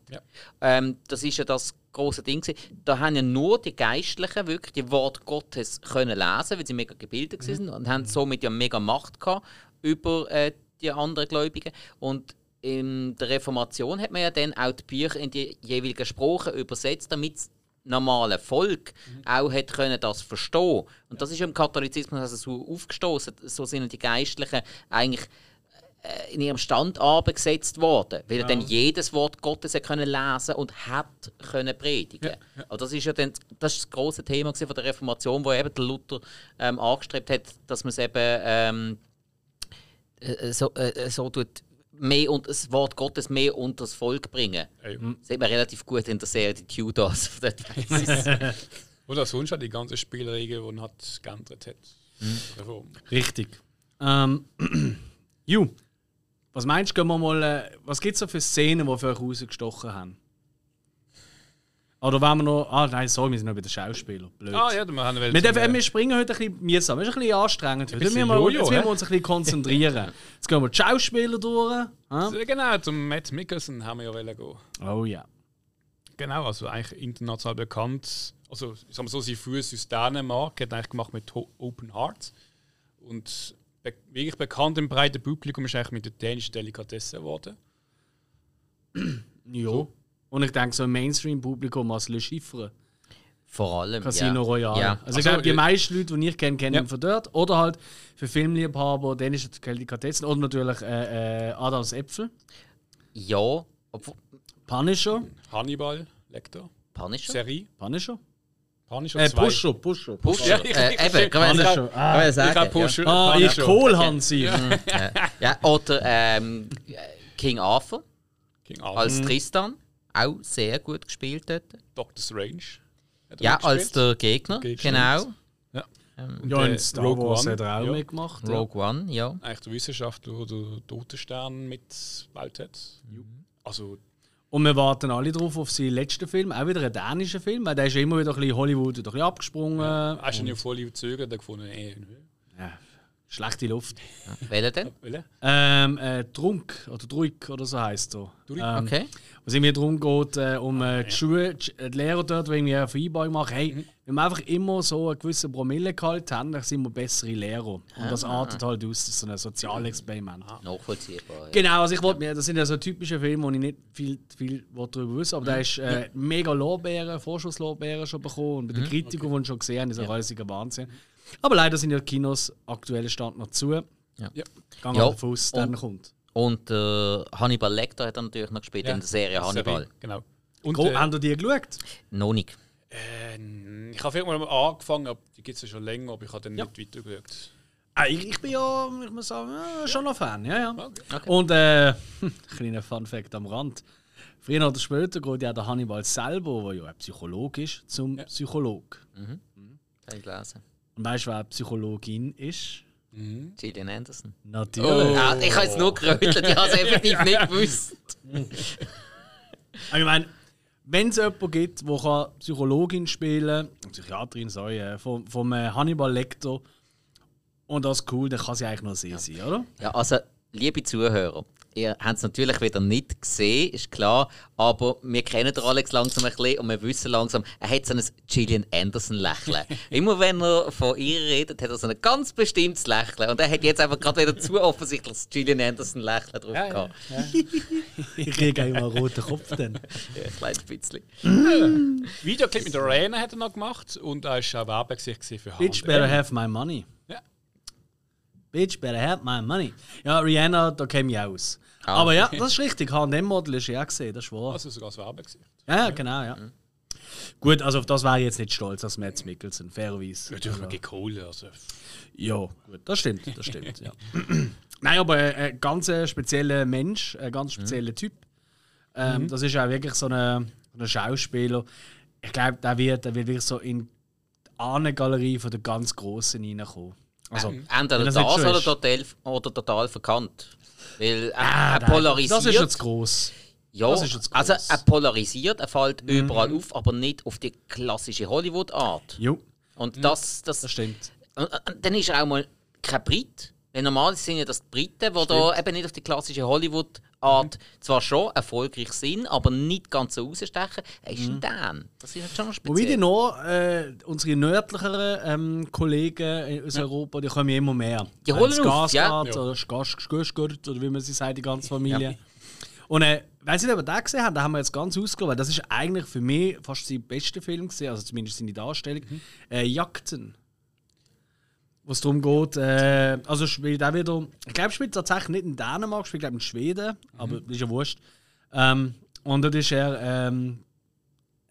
Ähm, das ist ja das große Ding. Da haben ja nur die Geistlichen wirklich die Wort Gottes können lesen, weil sie mega gebildet mhm. sind und haben somit ja mega Macht gehabt über äh, die anderen Gläubigen. Und in der Reformation hat man ja dann auch die Bücher in die jeweiligen Sprachen übersetzt, damit normale Volk mhm. auch hat können das verstehen. Und das ist im Katholizismus also so aufgestoßen. So sind die Geistlichen eigentlich äh, in ihrem Stand abgesetzt worden, weil ja. er dann jedes Wort Gottes können lesen und hat können predigen. Ja, ja. Das ist ja dann das, ist das große Thema von der Reformation, wo eben der Luther ähm, angestrebt hat, dass man es eben ähm, äh, so, äh, so tut mehr und das Wort Gottes mehr unter das Volk bringen. Ja. Das sieht man relativ gut in der Serie die Tudors. Oder sonst hat die ganze Spielregel, die hat geändert hat. Mhm. Richtig. Ähm, Ju, was meinst du, gehen wir mal, äh, was gibt es da für Szenen, die für euch rausgestochen haben? Oder wollen wir noch. Ah, nein, sorry, wir sind noch bei den Schauspielern. Blöd. Ah, ja, wir, haben wir, dürfen, wir springen heute ein bisschen mühsam. Es ist ein bisschen anstrengend. Ein bisschen wir Jojo, jetzt müssen wir uns ein bisschen konzentrieren. jetzt gehen wir die Schauspieler durch. Ja? Genau, zum Matt Mickelson haben wir ja gehen. Oh ja. Genau, also eigentlich international bekannt. Also, ich sag mal so, sein Fuß aus Dänemark hat eigentlich gemacht mit Open Hearts. Und be wirklich bekannt im breiten Publikum ist eigentlich mit der dänischen Delikatesse geworden. ja. So. Und ich denke, so ein Mainstream-Publikum als Le Chiffre. Vor allem. Casino ja. Royale. Ja. Also, ich glaube, die meisten Leute, die ich kenne, kennen ja. ihn von dort. Oder halt für Filmliebhaber, dänische Delikatessen. Oder natürlich äh, äh, Adams Äpfel. Ja. Punisher. Hannibal Lecter. Punisher. Serie. Punisher. Punisher äh, Pusher, Pusher. Pusher. Ja, äh, eben, kann man sagen. Ah, ich kann Pusher. Ah, ich Kohlhansi. Ja. ja. Oder ähm, King Arthur. King Arthur. Als Tristan auch sehr gut gespielt dort. Doctor Strange. Ja, als der Gegner, genau. Ja, ähm, ja in Star Rogue Wars One. hat er auch ja. mitgemacht. Rogue ja. One, ja. Eigentlich der Wissenschaftler, der den Totenstern mitgebaut hat. Mhm. Also, und wir warten alle drauf auf seinen letzten Film, auch wieder einen dänischen Film, weil der ist ja immer wieder ein bisschen Hollywood, ein bisschen abgesprungen. Ja, hast du ihn auf Hollywood gezögert, der gefunden, eh, ja, Schlechte Luft. Ja. Welcher denn? Ähm, äh, Trunk oder Druck oder so heisst er. Ähm, okay. Wo es irgendwie darum geht, äh, um äh, die, Schule, die Lehrer dort, die irgendwie eine Vereinbarung machen, hey, mhm. wenn wir einfach immer so einen gewissen Promillegehalt haben, dann sind wir bessere Lehrer. Und das ah. artet halt aus, das ist so ein Sozialexperiment. Ah. Nachvollziehbar. Ja. Genau, also ich wollte mir, das sind ja so typische Filme, wo ich nicht viel, viel darüber wissen aber mhm. da ist äh, mega Lorbeeren, Vorschusslorbeeren schon bekommen und bei den mhm. Kritikern, okay. die schon gesehen haben, ist ja alles Wahnsinn. Aber leider sind ja die Kinos aktuell Stand noch zu. Ja. ja. Gehen ja. davon aus, dann kommt. Und äh, Hannibal Lecter hat er natürlich noch gespielt ja. in der Serie Hannibal. Genau. Und, äh, haben die geschaut? Noch nicht. Äh, ich habe irgendwann mal angefangen, aber die gibt es ja schon länger, aber ich habe dann ja. nicht weitergeschaut. Ah, ich, ich, bin ja, ich muss sagen, ja, schon noch Fan. Ja, ja. Okay. Okay. Und äh, kleiner Fun-Fact am Rand. Früher oder später geht ja der Hannibal selber, der ja ein Psycholog ist, zum ja. Psycholog. Mhm. Mhm. Habe ich gelesen. Weißt du, wer Psychologin ist? Mhm. Gillian Anderson. Natürlich. Oh. Ah, ich habe jetzt nur gerötelt, ich habe es effektiv nicht gewusst. ich meine, wenn es jemanden gibt, der Psychologin spielen kann, Psychiaterin, sorry, äh, vom, vom äh, Hannibal Lecter, und das ist cool, dann kann sie eigentlich nur sie ja. sein, oder? Ja, also, liebe Zuhörer, Ihr habt es natürlich wieder nicht gesehen, ist klar. Aber wir kennen den Alex langsam ein bisschen und wir wissen langsam, er hat so ein Gillian Anderson-Lächeln. Immer wenn er von ihr redet, hat er so ein ganz bestimmtes Lächeln. Und er hat jetzt einfach gerade wieder zu offensichtlich das Gillian Anderson-Lächeln drauf ja, gehabt. Ja, ja. ich kriege immer einen roten Kopf dann. ja, ein kleines bisschen. ja. Videoclip mit der Arena hat er noch gemacht und er war auch Werbegesicht für Bitch better have my money. Bitch, better have my money. Ja, Rihanna, da käme ich aus. Ah, Aber ja, das ist richtig. HM-Model ist ja gesehen, das ist wahr. Also sogar das Werbegesicht. Ja, genau, ja. Mhm. Gut, also auf das wäre ich jetzt nicht stolz als Mads Mikkelsen, fairerweise. Natürlich also. gekohlt, also. Ja, gut, das stimmt, das stimmt, ja. Nein, aber ein, ein ganz spezieller Mensch, ein ganz spezieller mhm. Typ. Ähm, mhm. Das ist auch wirklich so ein, ein Schauspieler. Ich glaube, der wird, der wird wirklich so in die Ahnengalerie von der ganz Großen reinkommen. Also, ähm, entweder das, das oder total, oder total verkannt. Weil ah, er, polarisiert. Das ist jetzt groß. Ja, also er polarisiert, er fällt mhm. überall auf, aber nicht auf die klassische Hollywood-Art. Jo. Und mhm. das, das, das stimmt. Und, dann ist er auch mal kein Brit. Weil normal sind ja das die Briten, die da eben nicht auf die klassische Hollywood-Art mhm. zwar schon erfolgreich sind, aber nicht ganz so rausstechen. Er ist mhm. ein Dan. Das ist schon speziell. Wobei die noch, äh, unsere nördlicheren ähm, Kollegen aus. Europa, die kommen immer mehr. Die holen äh, auf, ja. oder Skarsgård, oder wie man sie sagt, die ganze Familie. Und äh, weiß nicht, ob ihr den gesehen habt, da haben wir jetzt ganz ausgelassen, das ist eigentlich für mich fast sein bester Film gesehen, also zumindest seine Darstellung. Mhm. Äh, Jagden wo es darum geht, äh, also spielt auch wieder, ich glaube, spielt tatsächlich nicht in Dänemark, spielt glaube in Schweden, mhm. aber das ist ja wurscht. Ähm, und dort ist er, ähm,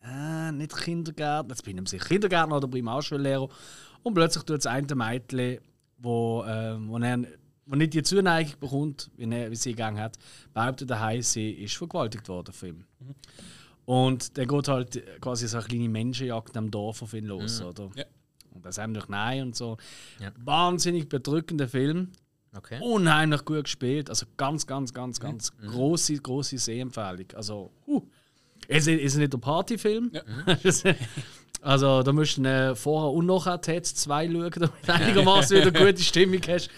äh, nicht Kindergärtner, jetzt bin ich mir sicher, Kindergärtner oder Primarschullehrer. Und plötzlich tut das eine Mädchen, wo, äh, wo, er, wo nicht die Zuneigung bekommt, wie, er, wie sie gegangen hat, behauptet daheim, sie ist vergewaltigt worden von ihm. Mhm. Und der geht halt quasi so eine kleine Menschenjagd am Dorf auf ihn los, mhm. oder? Ja. Und das haben durch Nein und so. Ja. Wahnsinnig bedrückender Film. Okay. Unheimlich gut gespielt. Also ganz, ganz, ganz, ganz mhm. große, große Sehempfehlung. Also, uh. Es ist nicht ein Partyfilm. Ja. also, da musst du äh, vorher und nachher Tets 2 schauen, damit du einigermaßen wieder eine gute Stimmung hast.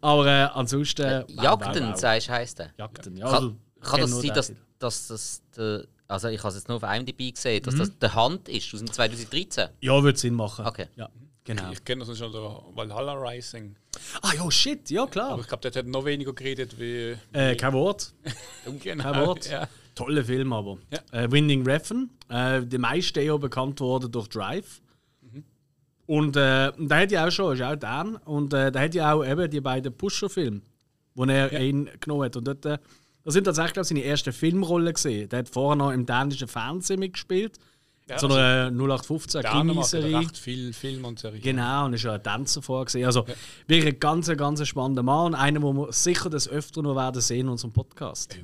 Aber äh, ansonsten. Äh, Jagden, wow, wow. sagst heißt der? Jagden, ja. Kann, also, kann das sein, dass, dass das der also ich habe es jetzt nur auf IMDb gesehen, dass mhm. das der Hand ist aus dem 2013. Ja, würde Sinn machen. Okay. Ja, genau. Ich kenne das schon, der Valhalla Rising. Ah ja, shit, ja klar. Aber ich glaube, der hat noch weniger geredet wie... Äh, kein Wort. genau. Kein Wort. Ja. Toller Film aber. Ja. Äh, Winding Refn. Äh, die meisten ja bekannt worden durch Drive. Mhm. Und äh, der hat ja auch schon, ist auch Dan. Und äh, der hat ja auch eben die beiden Pusher-Filme, wo er ja. ihn genommen hat. Und dort äh, das sind tatsächlich glaube seine ersten Filmrollen gesehen. Der hat vorher noch im dänischen Fernsehen mitgespielt. Ja, so eine also 0815 Krimiserie. viel Film und Serie. Genau, und ist ja ein Tänzer vorgesehen. Also ja. wirklich ein ganz, ganz spannender Mann und einer, wo wir sicher das öfter noch werden sehen in unserem Podcast.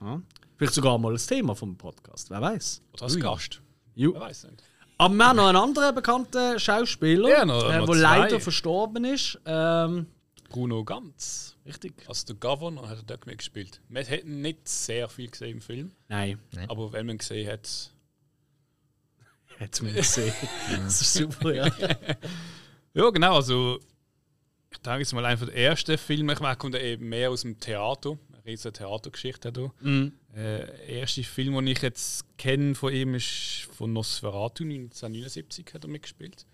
Ja. Vielleicht sogar mal das Thema vom Podcast, wer weiß. Oder als Gast. Ju. Wer weiß nicht. Aber wir haben noch einen anderen bekannten Schauspieler, ja, der äh, leider verstorben ist. Ähm, Bruno Ganz. Richtig. Als der Governor hat er dort mitgespielt. Man hat nicht sehr viel gesehen im Film. Nein. Aber wenn man gesehen hat. Hat man gesehen. das ist super, ja. ja, genau. Also, ich denke, es ist mal einer der ersten Filme. Ich meine, kommt eben mehr aus dem Theater. Eine riesige Theatergeschichte hier. Mhm. Äh, erste Film, den ich jetzt kenne von ihm, ist von Nosferatu 1979 hat er mitgespielt.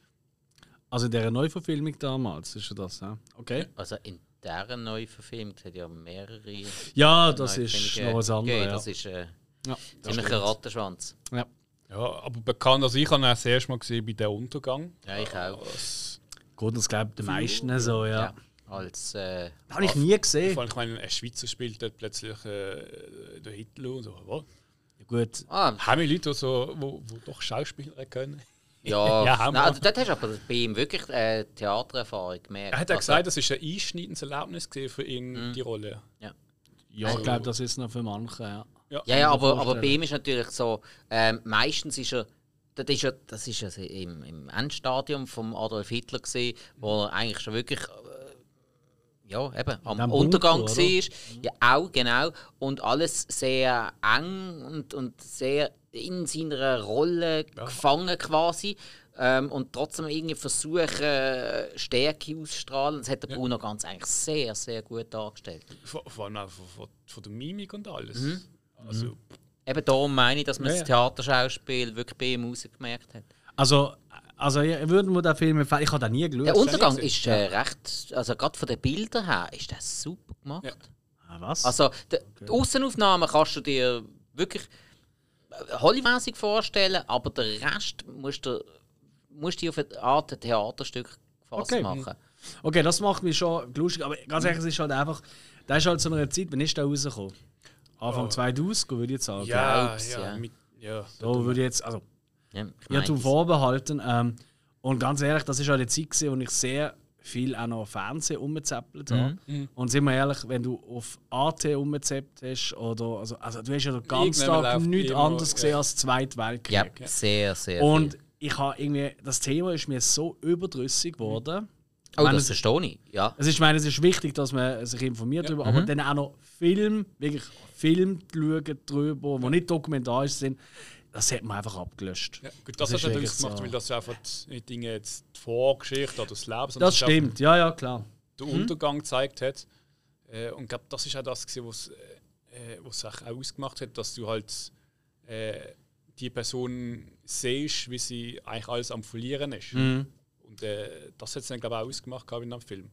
Also in dieser Neuverfilmung damals ist ja das, ja? Okay. Also in dieser Neuverfilmung hat ja mehrere. Ja, das ist noch was anderes. gegeben. Ja. Das ist äh, Ja, ziemlich ein Rattenschwanz. ja. Ja, aber bekannt, also ich habe ihn auch das erste Mal gesehen bei «Der Untergang». Ja, ich auch. Das, Gut, das glaube ich den meisten so, ja. Ja. Als. Äh, Habe ich nie gesehen. vor allem, ich meine, ein Schweizer spielt dort plötzlich äh, der Hitler und so. Was? Gut. ah, Haben wir Leute, die so, wo, wo doch Schauspieler können? ja, Ja, haben Nein, wir. also dort hast du aber bei ihm wirklich äh, Theatererfahrung gemerkt. Er hat ja Also, gesagt, das ist ein einschneidendes Erlebnis für ihn, Mhm. die Rolle. Ja, Also- ich glaube, das ist noch für manche, ja. Ja, ja, mir aber, aber bei ihm ist natürlich so, ähm, meistens ist er, das ist ja, das ist also im, im Endstadium vom Adolf Hitler gesehen, wo er eigentlich schon wirklich äh, ja, eben, am Untergang Bunker, war. oder? Ja, auch, genau. Und alles sehr eng und, und sehr in seiner Rolle gefangen quasi. Ähm, und trotzdem irgendwie versuchen, Stärke auszustrahlen. Das hat der Bruno ganz eigentlich sehr, sehr gut dargestellt. Vor, vor allem auch von, von, von der Mimik und alles. Mhm. Also, Eben darum meine ich, dass man Ja, das. Theaterschauspiel wirklich bei ihm rausgemerkt hat. Also, also ich würde mir den Film empfehlen. Ich habe den nie geschaut. Der Untergang ist äh, recht, also gerade von den Bildern her, ist das super gemacht. Ja. Ah, was? Also die, die Aussenaufnahmen kannst du dir wirklich äh, Hollymäßig vorstellen, aber den Rest musst du, musst du auf eine Art ein Theaterstück gefasst Okay. machen. Okay, das macht mich schon lustig, aber ganz ehrlich, es ist halt einfach, da ist halt so eine Zeit, wann ist der rausgekommen? Anfang Oh. 2000, würde ich jetzt sagen. ja, Glaub's, ja, ja. Mit, ja. Da würde ich jetzt, also, Ja, ich ja, zum das- Vorbehalten. Ähm, und ganz ehrlich, das ist halt eine Zeit, gewesen, wo ich sehr viel auch noch Fernsehen umgezappelt habe. Mhm. Und sind wir ehrlich, wenn du auf AT umgezappt hast, oder, also, also du hast ja den ganzen Tag nichts immer, anderes gesehen ja. als Zweiten Weltkrieg. ja, sehr, sehr Und viel. ich habe irgendwie, das Thema ist mir so überdrüssig geworden. Oh, meine, das verstehe ich. Ja. Also ich meine, es ist wichtig, dass man sich informiert darüber, aber dann auch noch Film, wirklich Film schauen darüber, die nicht dokumentarisch sind, das hat man einfach abgelöscht. Ja, gut, das, Das hat wirklich ausgemacht, so. weil das einfach nicht Dinge jetzt die Vorgeschichte oder das Leben, sondern Das stimmt, ja, ja, klar. den Untergang gezeigt hat. Äh, und ich glaube, das ist auch das, was äh, was auch ausgemacht hat, dass du halt äh, die Person siehst, wie sie eigentlich alles am Verlieren ist. Mhm. Und äh, das hat es dann, glaube ich, auch ausgemacht in dem Film.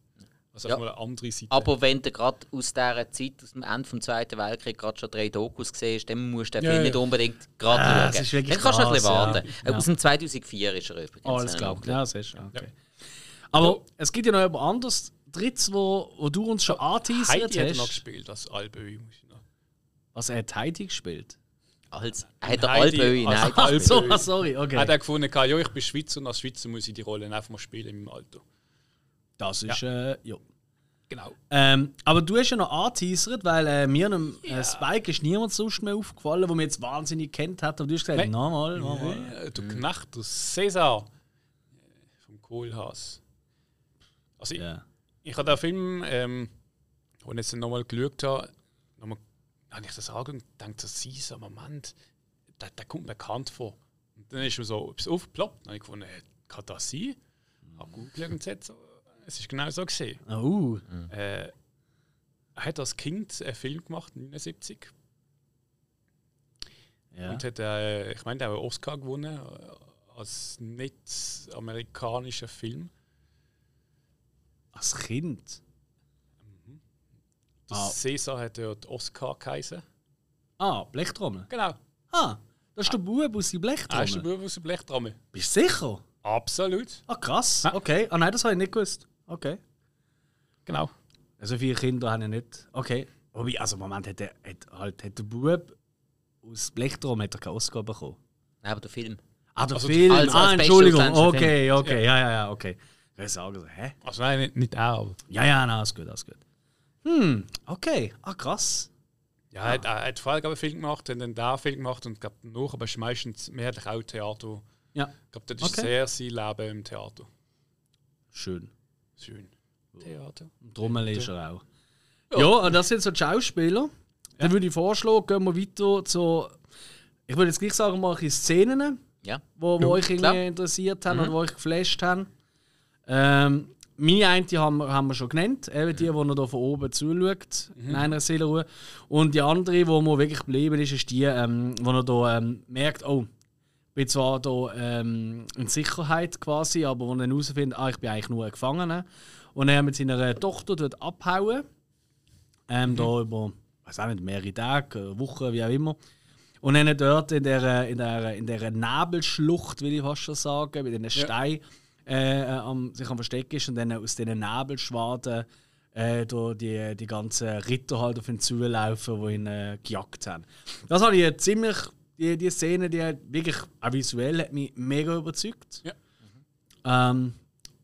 Also Ja. eine andere Seite. Aber wenn du gerade aus dieser Zeit, aus dem Ende des Zweiten Weltkriegs, gerade schon drei Dokus siehst, dann musst du den Ja, Film ja. nicht unbedingt gerade Ah, schauen. es ist wirklich dann kannst du ein bisschen ja. warten. Ja. Aus dem 2004 ist er übrigens. Oh, Alles klar. Ja, das ist okay. Aber es gibt ja noch jemand anderes, drittes, wo, wo du uns schon angeteasert Heidi hat noch hast. gespielt, als Alböi. Was er hat Heidi gespielt. Als, hat er Heidi Alböi als nein, Alböi. So, ah, sorry, okay. Hat er gefunden, ja, ich bin Schweizer und als Schweizer muss ich die Rolle einfach mal spielen in meinem Alter. Das ist, äh, ja. Genau. Ähm, aber du hast ja noch angeteasert, weil äh, mir einem äh, Spike ist niemand sonst mehr aufgefallen, wo mir jetzt wahnsinnig kennt hat. Aber du hast gesagt, Nein. nochmal, nochmal. Äh, Der Knecht, der Cäsar äh, vom Kohlhaas. Also ich, Ja. ich habe den Film, ähm, als ich jetzt nochmal geschaut habe, nochmal, habe ich das angeguckt und dachte, so, Caesar, Moment, der, der kommt mir bekannt vor. Und dann ist mir so etwas aufgeploppt. Dann habe ich gefunden, hey, kann das sein? Habe gegoogelt und so, es ist genau so gesehen. Oh, Äh, er hat als Kind einen Film gemacht, 79. ja. Und hat, äh, ich meine, hat einen Oscar gewonnen äh, als nicht amerikanischer Film. Als Kind. Der Ah. Caesar hat dort Oscar geheißen. Ah, Blechtrommel. Genau. Ah, das ist der Bub aus der Er ist der Blechtrommel. Bub aus der Blechtrommel. Bist du sicher? Absolut. Ah, krass. Ja. Okay. Ah, nein, das habe ich nicht gewusst. Okay. Genau. So viele Kinder habe ich nicht. Okay. Wobei, also Moment, hat, der, hat, halt, hat der Bub aus Blechtrommel hat er keinen Oscar bekommen? Nein, aber der Film. Ah, der Also Film. als- als ah, Entschuldigung. Okay, okay. Ja, ja, ja, okay. Ich würde sagen so, hä? Also nein, nicht, nicht er. Aber. Ja, ja, nein, alles gut, alles gut. Hm, okay. Ah, krass. Ja, er hat, er hat vorher glaub ich, einen Film gemacht, hat dann da Film gemacht und glaub, noch, aber ist meistens mehrheitlich auch Theater. Ja, Ich glaube, das ist Okay. sehr sein Leben im Theater. schön. Schön. Theater. Und Trommel ist er auch. Ja, und das sind so die Schauspieler. Dann würde ich vorschlagen, gehen wir weiter zu. Ich würde jetzt gleich sagen, mal ein Szenen, Ja. wo, wo Ja, euch irgendwie klar. interessiert haben oder wo euch geflasht haben. Ähm, meine eine haben wir, haben wir schon genannt, eben die, die er da von oben zuschaut, mhm. in einer Seelenruhe. Und die andere, wo mir wirklich geblieben ist, ist die, ähm, wo er da ähm, merkt, oh, ich bin zwar da ähm, in Sicherheit quasi, aber wo er herausfindet, ah, ich bin eigentlich nur ein Gefangener. Und er mit seiner Tochter dort abhauen. Ähm, mhm. Da über, weiß auch nicht, mehrere Tage, Wochen, wie auch immer. Und dann dort in der, in der, in der Nebelschlucht, will ich fast schon sagen, mit den Steinen äh, am, sich am Verstecken ist und dann aus diesen Nebelschwaden äh, die, die ganzen Ritter halt auf ihn zulaufen, die ihn äh, gejagt haben. Das habe ich ziemlich, die, die Szene, die wirklich auch visuell hat mich mega überzeugt. Ja. Ähm,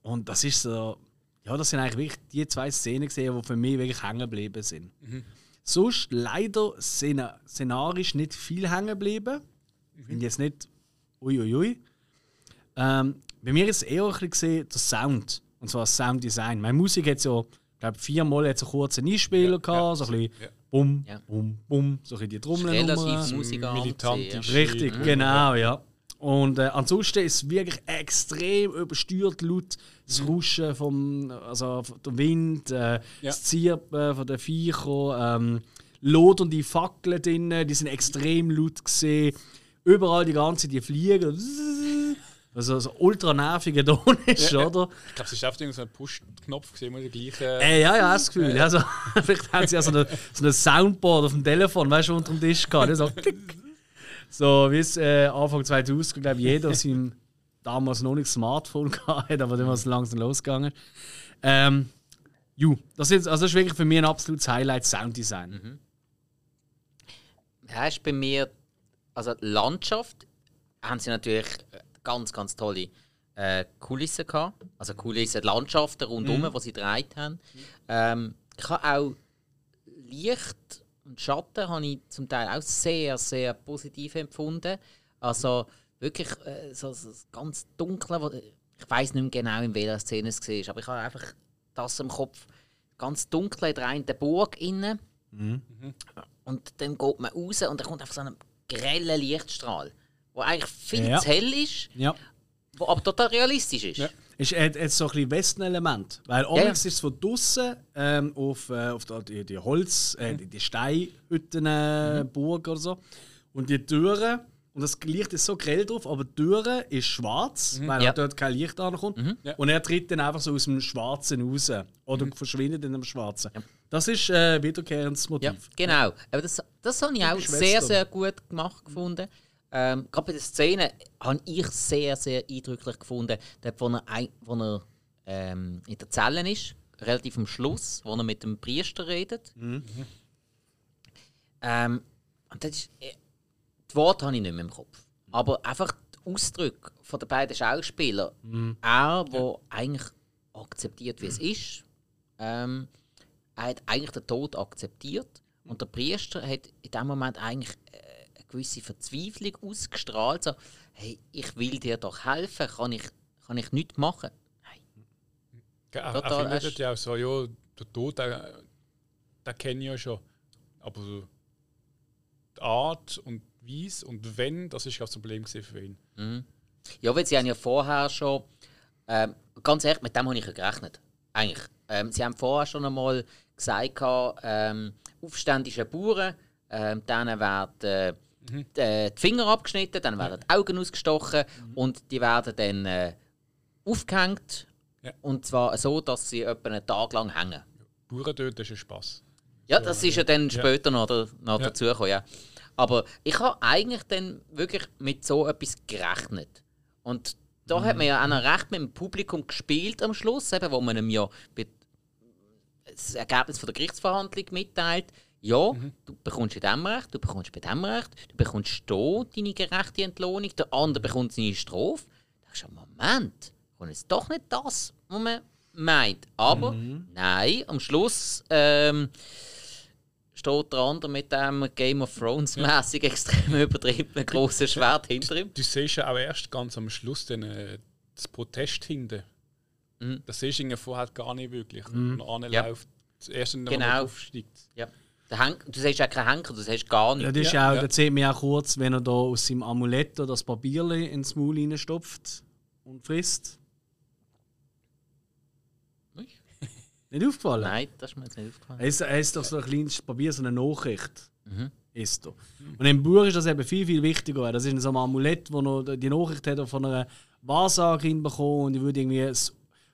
und das ist so, ja, das sind eigentlich wirklich die zwei Szenen gesehen, die für mich wirklich hängen geblieben sind. Mhm. Sonst leider szenarisch nicht viel hängen geblieben. Mhm. Finde jetzt nicht uiuiui. Ui, ui. Ähm, bei mir ist es eher ein bisschen der Sound. Und zwar das Sounddesign. Meine Musik hat so, ich glaube, viermal hat so einen Einspieler ja, gehabt, ja, so ein bisschen ja. Bum, bum, bum, so ein bisschen die Trommeln. Relativ militantisch. Richtig, mhm. genau, ja. Und äh, ansonsten ist es wirklich extrem übersteuert laut. Das mhm. Rauschen vom also der Wind, äh, ja. das Zirpen von den Viechern, ähm, Lot und die Fackeln drinnen, die sind extrem laut gesehen. Überall die ganze die Fliegen. Also so ultra nerviger Ton ist, ja, oder? Ich glaube, es ist einfach so ein Push-Knopf gesehen, der gleiche. Äh, ja, ja, das Gefühl. Äh. Also, vielleicht haben sie ja so ein so Soundboard auf dem Telefon, weißt du, unter dem Tisch gehabt. So, so wie es äh, Anfang 2000, glaube ich, jeder sein damals noch nicht Smartphone gehabt aber dann war es langsam losgegangen. Ähm, ju, das ist, also das ist wirklich für mich ein absolutes Highlight, Sounddesign. Mhm. Ja, ist bei mir, also Landschaft haben sie natürlich ganz, ganz tolle äh, Kulissen gehabt. Also Kulissen, Landschaften rundherum, mhm. die sie gedreht haben. Ähm, ich habe auch Licht und Schatten habe ich zum Teil auch sehr, sehr positiv empfunden. Also wirklich äh, so, so ganz dunkle, wo, ich weiß nicht mehr genau, in welcher Szene es war, aber ich habe einfach das im Kopf. Ganz dunkle, in der Burg innen. Mhm. Und dann geht man raus und da kommt einfach so ein greller Lichtstrahl wo eigentlich viel ja. zu hell ist, ja. wo aber total realistisch ist. Ja. Es hat, hat so ein bisschen Westen-Element. Weil ja, ja. ist es von draußen ähm, auf, äh, auf die, die Holz, äh, die, die Steinhütten, äh, mhm. Burg oder so. Und die Türen, und das Licht ist so grell drauf, aber die Türe ist schwarz, mhm. weil ja. dort kein Licht ankommt. Mhm. Und er tritt dann einfach so aus dem Schwarzen raus. Oder mhm. verschwindet in dem Schwarzen. Ja. Das ist äh, wiederkehrendes Motiv. Ja, genau. Aber das, das habe ich auch sehr, sehr gut gemacht gefunden. Ähm, Gerade bei der Szene habe ich sehr, sehr eindrücklich gefunden, dort, wo er, wo er ähm, in der Zelle ist, relativ am Schluss, wo er mit dem Priester redet. Mhm. Ähm, und das ist, äh, die Worte habe ich nicht mehr im Kopf. Aber einfach die Ausdrücke von den beiden Schauspielern, mhm. er, der eigentlich akzeptiert, wie es ist, ähm, er hat eigentlich den Tod akzeptiert. Und der Priester hat in dem Moment eigentlich gewisse Verzweiflung ausgestrahlt. So, hey, ich will dir doch helfen, kann ich, kann ich nichts machen? Nein. Ja, Total, er findet ja auch so, ja, der Tod, den, den kenne ich ja schon. Aber so die Art und Weise und wenn, das ist das Problem für ihn. Mhm. Ja, weil sie haben ja vorher schon, ähm, ganz ehrlich, mit dem habe ich ja gerechnet. Eigentlich. Ähm, sie haben vorher schon einmal gesagt, ähm, aufständische Bauern, ähm, denen werden mhm. die Finger abgeschnitten, dann werden die Augen ausgestochen mhm. und die werden dann äh, aufgehängt. Ja. Und zwar so, dass sie etwa einen Tag lang hängen. Bauern töten ist ein Spass. Ja, das ist ja dann später noch, noch ja. dazugekommen. Ja. Aber ich habe eigentlich dann wirklich mit so etwas gerechnet. Und da mhm. hat man ja auch noch recht mit dem Publikum gespielt am Schluss, eben, wo man ihm ja das Ergebnis von der Gerichtsverhandlung mitteilt. Ja, mhm. du bekommst in dem Recht, du bekommst bei dem Recht, du bekommst hier deine gerechte Entlohnung, der andere bekommt seine Strafe. Da denkst du, Moment, und jetzt doch nicht das, was man meint. Aber mhm. nein, am Schluss ähm, steht der andere mit dem Game of Thrones mäßig ja. extrem übertriebenen großen Schwert hinter ihm. Du, du siehst ja auch erst ganz am Schluss den, äh, das Protest hinten. Mhm. Das siehst du vorher gar nicht wirklich. Mhm. Und ja. läuft das erste, wenn genau. aufsteigt. Ja. Du siehst ja keinen Henker, du siehst gar nichts. Ja, das ist ja, auch, ja. da sieht man auch kurz, wenn er da aus seinem Amulett das Papierli ins Maul reinstopft und frisst. Nicht aufgefallen? Nein, das ist mir jetzt nicht aufgefallen. Er ist, er ist doch so ein kleines Papier, so eine Nachricht. Mhm. Ist da. Und im Buch ist das eben viel, viel wichtiger. Das ist so ein Amulett, wo noch die Nachricht hat von einer Wahrsagerin bekommen und ich würde irgendwie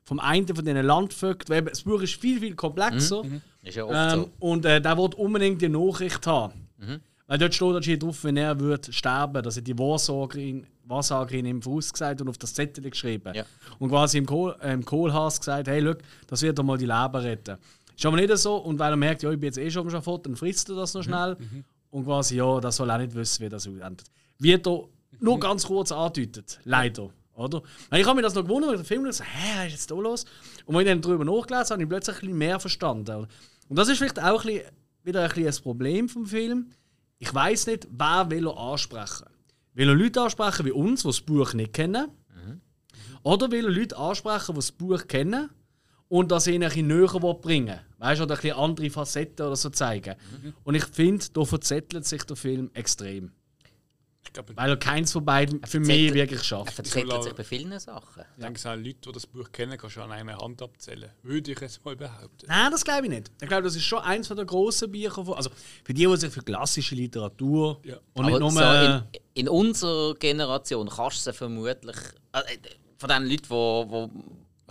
vom einen von diesen Landvögeln, das Buch ist viel, viel komplexer. Mhm. Ist ja oft ähm, so. Und äh, der wird unbedingt die Nachricht haben. Mhm. Weil dort steht drauf, wenn er wird sterben, dass er die Wahrsagerin, Wahrsagerin ihm vorausgesagt und auf das Zettel geschrieben. Ja. Und quasi im, Kohl, äh, im Kohlhaas gesagt, hey, look, das wird doch mal die Leben retten. Ist aber nicht so. Und weil er merkt, ja, ich bin jetzt eh schon am Schafott, dann frisst er das noch mhm. schnell. Mhm. Und quasi, ja, das soll auch nicht wissen, wie das endet. Wird er nur ganz kurz andeutet. Leider. Oder? Ich habe mir das noch gewundert, weil der Film so, hä, was ist jetzt da los? Und wenn ich dann darüber nachgelesen habe, habe ich plötzlich ein bisschen mehr verstanden. Und das ist vielleicht auch ein bisschen, wieder ein, bisschen ein Problem vom Film. Ich weiß nicht, wer will er ansprechen. Will er Leute ansprechen wie uns, die das Buch nicht kennen? Mhm. Oder will er Leute ansprechen, die das Buch kennen und das ihnen ein bisschen näher bringen Weißt du, oder ein bisschen andere Facetten oder so zeigen. Mhm. Und ich finde, da verzettelt sich der Film extrem. Glaube, Weil er keins von beiden für mich wirklich schafft. Er verzettelt sich bei vielen Sachen. Ich denke, ja. Leute, die das Buch kennen, kannst du an einer Hand abzählen. Würde ich jetzt mal behaupten. Nein, das glaube ich nicht. Ich glaube, das ist schon eins der grossen Bücher. Von, also für die, die sich für klassische Literatur ja. und nicht nur. So in, in, unserer Generation kannst du vermutlich. Äh, von den Leuten,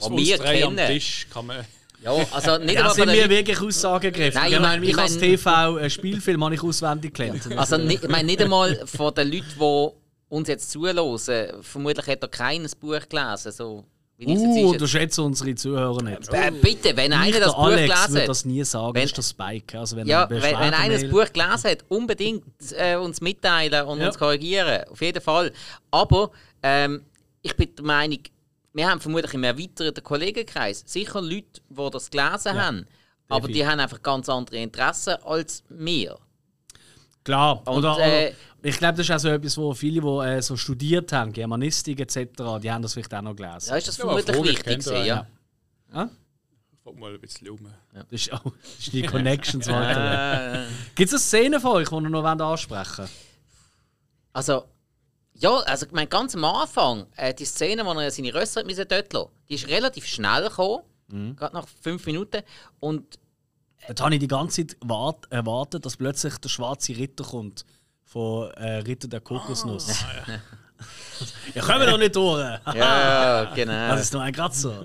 die, die, die wir kennen. Am Tisch kann man ja, also nicht ja, sind wir wirklich aussagekräftig. Nein, ich meine, mich als TV-Spielfilm habe ich auswendig gelernt. Also nicht, ich meine nicht einmal von den Leuten, die uns jetzt zuhören, vermutlich hat er keines Buch gelesen. So. Uh, du schätzt unsere Zuhörer nicht. Äh, bitte, wenn einer das Buch Alex gelesen hat. das nie sagen, wenn, ist das Spike. Also wenn ja, wenn, wenn einer das Buch gelesen hat, unbedingt äh, uns mitteilen und ja. uns korrigieren. Auf jeden Fall. Aber ähm, ich bin der Meinung, wir haben vermutlich im erweiterten Kollegenkreis sicher Leute, die das gelesen ja, haben, aber die haben einfach ganz andere Interessen als wir. Klar, Und, oder, äh, ich glaube, das ist auch so etwas, wo viele, die äh, so studiert haben, Germanistik etc., die haben das vielleicht auch noch gelesen. Ja, ist das vermutlich ja, wichtig gewesen, ja. ja. ja? Frag mal ein bisschen um. Ja. Das, ist, oh, das ist die Connections. Gibt es eine Szene von euch, die ihr noch ansprechen wollt? Also, ja, also ich meine, ganz am Anfang, äh, die Szene, wo er seine Rösser hat müssen dort lassen, die ist relativ schnell gekommen, mhm. gerade nach fünf Minuten. Und Dort habe ich die ganze Zeit erwartet, dass plötzlich der schwarze Ritter kommt. Von äh, Ritter der Kokosnuss. Oh, ja. ja, kommen wir doch nicht durch. ja, genau. Das ist nur ein Kratzer.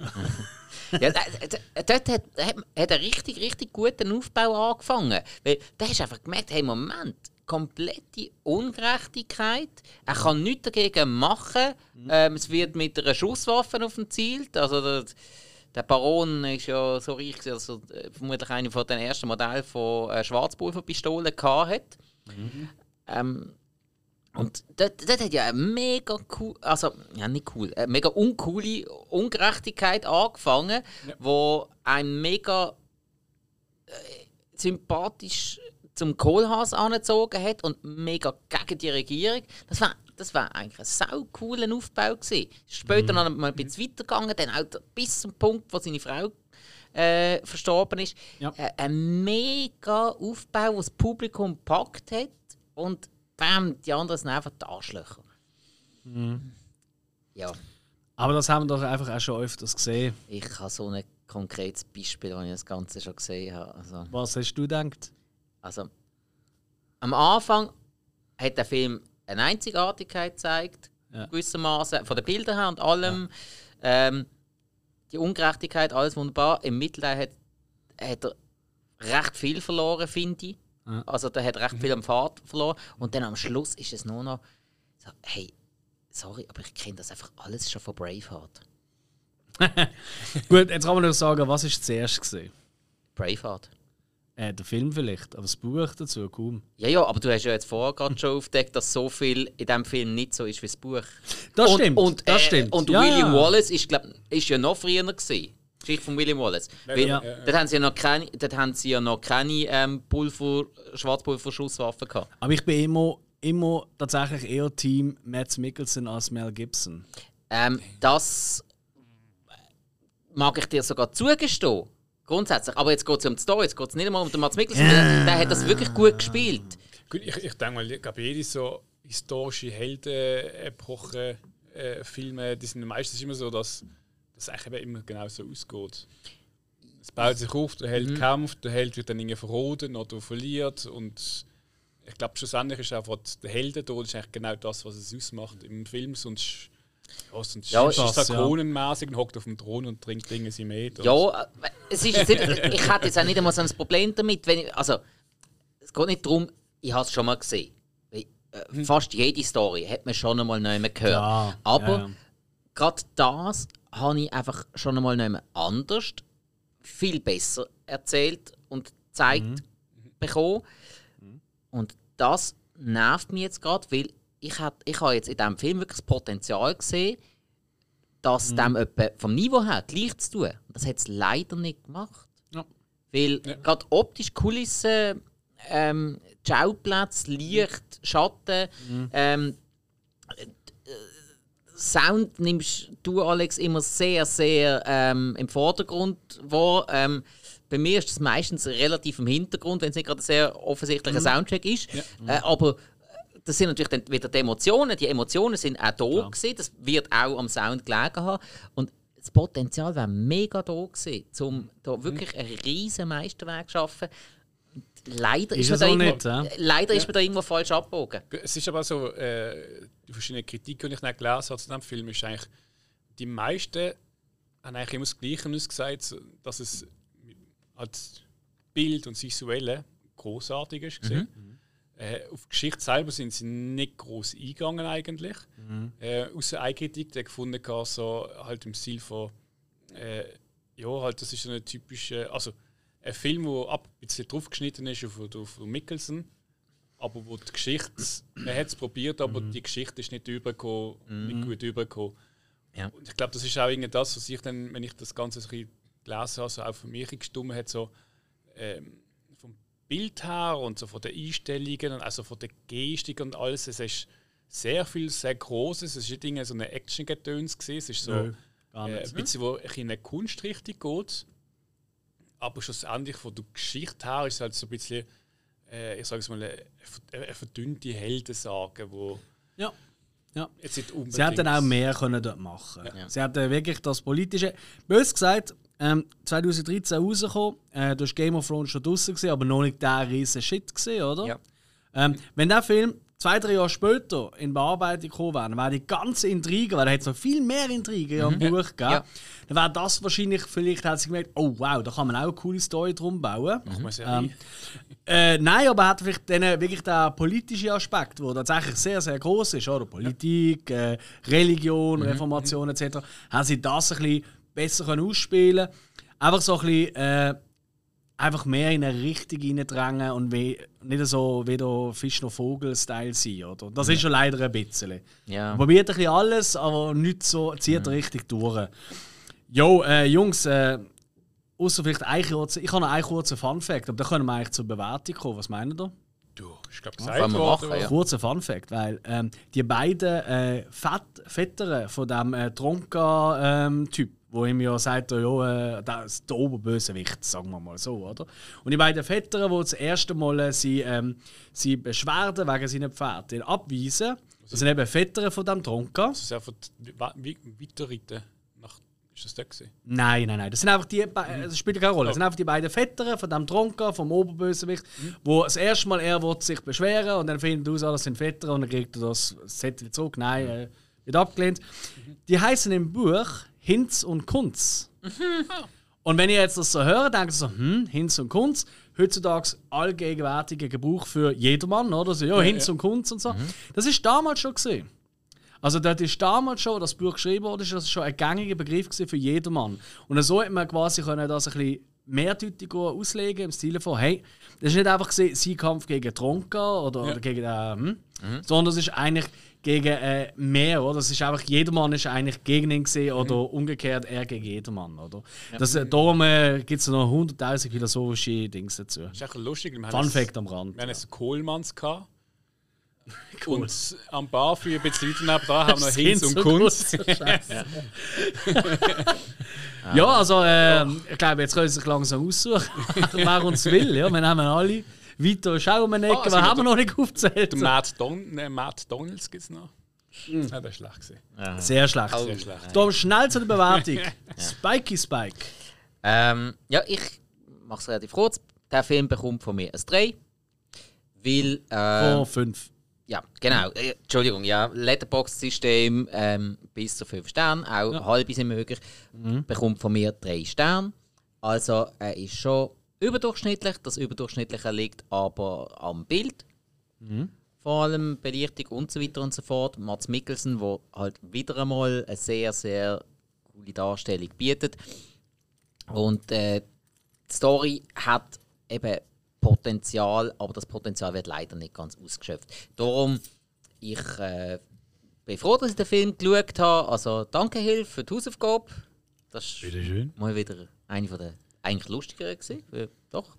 ja, dort hat, hat, hat er richtig, richtig guten Aufbau angefangen. Weil da hast du einfach gemerkt, hey, Moment, komplette Ungerechtigkeit. Er kann nichts dagegen machen. Mhm. Ähm, es wird mit einer Schusswaffe auf ihn zielt. Also der, der Baron ist ja so reich, also äh, vermutlich einer von den ersten Modellen von äh, Schwarzpulverpistolen hat. Mhm. Ähm, und das, das hat ja eine mega cool, also ja nicht cool, eine mega uncoole Ungerechtigkeit angefangen, ja. wo ein mega äh, sympathisch zum Kohlhaas angezogen hat und mega gegen die Regierung. Das war, das war eigentlich ein sau cooler Aufbau gewesen. Später mhm. noch mal ein bisschen weitergegangen, dann auch bis zum Punkt, wo seine Frau äh, verstorben ist. Ja. Äh, ein mega Aufbau, was das Publikum gepackt hat und bam, die anderen sind einfach die Arschlöcher. Mhm. Ja. Aber das haben wir doch einfach auch schon öfters gesehen. Ich habe so ein konkretes Beispiel, wenn ich das Ganze schon gesehen habe. Also. Was hast du gedacht? Also, am Anfang hat der Film eine Einzigartigkeit gezeigt, ja. gewissermaßen von den Bildern her und allem. Ja. Ähm, die Ungerechtigkeit, alles wunderbar. Im Mittelalter hat, hat er recht viel verloren, finde ich. Ja. Also, der hat recht mhm. viel am Fahrt verloren. Und dann am Schluss ist es nur noch so, hey, sorry, aber ich kenne das einfach alles schon von Braveheart. Gut, jetzt kann man noch sagen, was ist zuerst gesehen? Braveheart. Äh, der Film vielleicht, aber das Buch dazu kaum. Ja, ja, aber du hast ja jetzt vorher gerade schon aufgedeckt, dass so viel in diesem Film nicht so ist wie das Buch. Das und, stimmt. Und, das äh, stimmt. und ja, William ja. Wallace ist, glaub, ist ja noch früher gewesen. Geschichte von William Wallace. Weil, ja. Dort haben sie ja noch keine, dort haben sie ja noch keine ähm, Pulver, Schwarzpulver-Schusswaffen gehabt. Aber ich bin immer, immer tatsächlich eher Team Matt Mickelson als Mel Gibson. Ähm, das mag ich dir sogar zugestehen. Grundsätzlich. Aber jetzt geht es um die Story, jetzt geht es nicht einmal um den Mats Mikkelsen. Ja. Der, hat das wirklich gut gespielt. Gut, ich, ich denke mal, ich glaube, jede so historische Helden-Epoche, äh, Filme, die sind meistens immer so, dass das eigentlich immer genau so ausgeht. es baut sich auf, der Held mhm. kämpft, der Held wird dann irgendwie verroden oder verliert und ich glaube, schlussendlich ist einfach der Heldentod ist eigentlich genau das, was es ausmacht im Film, sonst ja, sonst ja, ist es Kronenmäßig, ja. hockt auf dem Thron und trinkt Dinge sie mit. Ja, äh, es ist, ich hätte jetzt auch nicht einmal so ein Problem damit. Wenn ich, also, es geht nicht darum, ich habe es schon mal gesehen. Äh, hm. Fast jede Story hat man schon einmal nicht gehört. Ja, Aber ja. gerade das habe ich einfach schon einmal nicht anders, viel besser erzählt und gezeigt mhm. bekommen. Und das nervt mich jetzt gerade, weil ich, hat, ich habe jetzt in diesem Film wirklich das Potenzial gesehen, das mhm. dem etwa vom Niveau her gleich zu tun. Das hat es leider nicht gemacht. Ja. Weil ja. gerade optisch Kulissen, ähm, Schauplatz, Licht, Schatten, mhm. ähm, Sound nimmst du, Alex, immer sehr, sehr ähm, im Vordergrund wahr. Ähm, bei mir ist es meistens relativ im Hintergrund, wenn es nicht gerade ein sehr offensichtlicher mhm. Soundcheck ist. Ja. Äh, aber das sind natürlich dann wieder die Emotionen. Die Emotionen sind auch da gewesen. Das wird auch am Sound gelegen haben. Und das Potenzial wäre mega da gewesen, um da wirklich mhm. ein riesen Meisterwerk zu schaffen. Leider ist, ist, man, da nicht, ja? leider ja. ist man da irgendwo falsch abgebogen. Es ist aber so, äh, die verschiedenen Kritiken, die ich nicht gelesen habe zu diesem Film, ist eigentlich, die meisten haben eigentlich immer das Gleiche gesagt, dass es als Bild und Visuelle großartig ist. Mhm. Äh, auf die Geschichte selber sind sie nicht groß eingegangen eigentlich. Mhm. Äh, außer eine Kritik, die gefunden hat, so halt im Stil von äh, ja, halt das ist so eine typische, also ein Film, der ab ein bisschen draufgeschnitten ist auf, auf Mickelson, aber wo die Geschichte, man hat es probiert, aber mhm. die Geschichte ist nicht übergekommen, mhm. nicht gut übergekommen. Ja. Und ich glaube, das ist auch irgendwie das, was ich dann, wenn ich das Ganze so ein gelesen habe, so auch für mich gestummt hat, so ähm, Bild her und so von den Einstellungen, also von der Gestik und alles, es ist sehr viel, sehr Großes. Es ist nicht so eine Action-Gedöns Es ist so Nö, äh, ein ne? bisschen, wo in eine Kunstrichtung geht. Aber schlussendlich von der Geschichte her ist es halt so ein bisschen, äh, ich sage es mal, eine, eine verdünnte Heldensage, wo ja. Ja. Sie hätten auch mehr können dort machen ja. Sie hätten wirklich das Politische. Bös gesagt, ähm, 2013 rausgekommen. Äh, du hast Game of Thrones schon draußen gesehen, aber noch nicht der riesen Shit gesehen, oder? Ja. Ähm, wenn der Film zwei, drei Jahre später in Bearbeitung gekommen wäre, dann wäre die ganze Intrige, weil da hat noch viel mehr Intrigen mhm. im Buch gegeben, ja. dann wäre das wahrscheinlich, vielleicht hat sie gemerkt, oh wow, da kann man auch eine coole Story drum bauen. Mhm. Ähm, äh, nein, aber hat vielleicht den, wirklich den politischen Aspekt, der tatsächlich sehr, sehr groß ist, oder? Politik, äh, Religion, mhm. Reformation etc., haben sie das ein bisschen besser können ausspielen können. Einfach so ein bisschen, äh, einfach mehr in eine Richtung reindrängen und we nicht so wieder Fisch noch Vogel-Style sein. Oder? Das ja. ist schon leider ein bisschen. Ja. Probiert ein bisschen alles, aber nicht so, zieht mhm. richtig durch. Jo, äh, Jungs, äh, außer vielleicht ein kurzer, ich habe noch einen kurzen Fun-Fact, aber da können wir eigentlich zur Bewertung kommen. Was meinen ihr? Du, ich glaube, gesagt ja, machen, ja. Kurzer Fun-Fact, weil ähm, die beiden äh, Fett Vetteren von dem äh, Tronka-Typ, ähm, wo ihm ja sagt, ja, äh, das ist der Oberbösewicht, sagen wir mal so, oder? Und die beiden Vettern, die das erste Mal äh, sie, ähm, sie Beschwerden wegen seinen Pferden abweisen, das sind eben Vettern von dem Tronka. Das ist einfach weiterreiten. Ist das der gewesen? Nein, nein, nein. Das sind einfach die, mhm. das spielt keine Rolle. Das sind einfach die beiden Vettern von dem Tronka, vom Oberbösewicht, mhm. wo das erste Mal er will sich beschweren und dann findet er aus, ah, das sind Vettern und dann kriegt er das Set zurück. Nein, mhm. äh, wird abgelehnt. Mhm. Die heißen im Buch Hinz und Kunz. Mhm. Und wenn ihr jetzt das so hört, denkt ihr so, hm, Hinz und Kunz, heutzutage allgegenwärtiger Gebrauch für jedermann, oder? So, ja, Hinz ja. und Kunz und so. Mhm. Das ist damals schon gesehen. Also dort ist damals schon, das Buch geschrieben wurde, ist das schon ein gängiger Begriff für jedermann. Und so hat man quasi können das ein bisschen mehrdeutig auslegen im Stil von, hey, das ist nicht einfach sein Kampf gegen Tronka oder, ja. oder gegen den, hm, mhm. sondern es ist eigentlich gegen äh, mehr, oder? Das ist einfach, jedermann ist eigentlich gegen ihn gesehen oder mhm. umgekehrt er gegen jedermann, oder? Ja. Das, äh, darum äh, gibt es noch 100.000 philosophische Dinge dazu. Das ist echt lustig. Fun Fact am Rand. Wir haben jetzt Kohlmanns gehabt. Cool. Und am Bar für ein bisschen weiter da haben wir Hinz und Kunst. ja, also äh, ich glaube, jetzt können sie sich langsam aussuchen, wer uns will. Ja? Wir haben alle. Wir nicht, ah, was haben wir noch nicht aufgezählt? Matt, Don ne, Matt Donalds gibt es noch. Mhm. Ja, das war schlecht. Ja. Sehr schlecht. Sehr schlecht. Darum schnell zu der Bewertung. Spikey Spike. Ähm, ja, ich mache es relativ kurz. Der Film bekommt von mir ein 3. Weil. Äh, Vor fünf. Ja, genau. Äh, Entschuldigung, ja. Letterbox-System ähm, bis zu 5 Sterne, auch Ja. halbe sind möglich. Bekommt von mir 3 Sterne. Also, er ist schon überdurchschnittlich. Das Überdurchschnittliche liegt aber am Bild. Vor allem Belichtung und so weiter und so fort. Mats Mikkelsen, der halt wieder einmal eine sehr, sehr coole Darstellung bietet. Und äh, die Story hat eben Potenzial, aber das Potenzial wird leider nicht ganz ausgeschöpft. Darum, ich äh, bin froh, dass ich den Film geschaut habe. Also danke Hilfe für die Hausaufgabe. Das ist Bitteschön. mal wieder eine von der eigentlich lustigeren gewesen. Äh, Doch.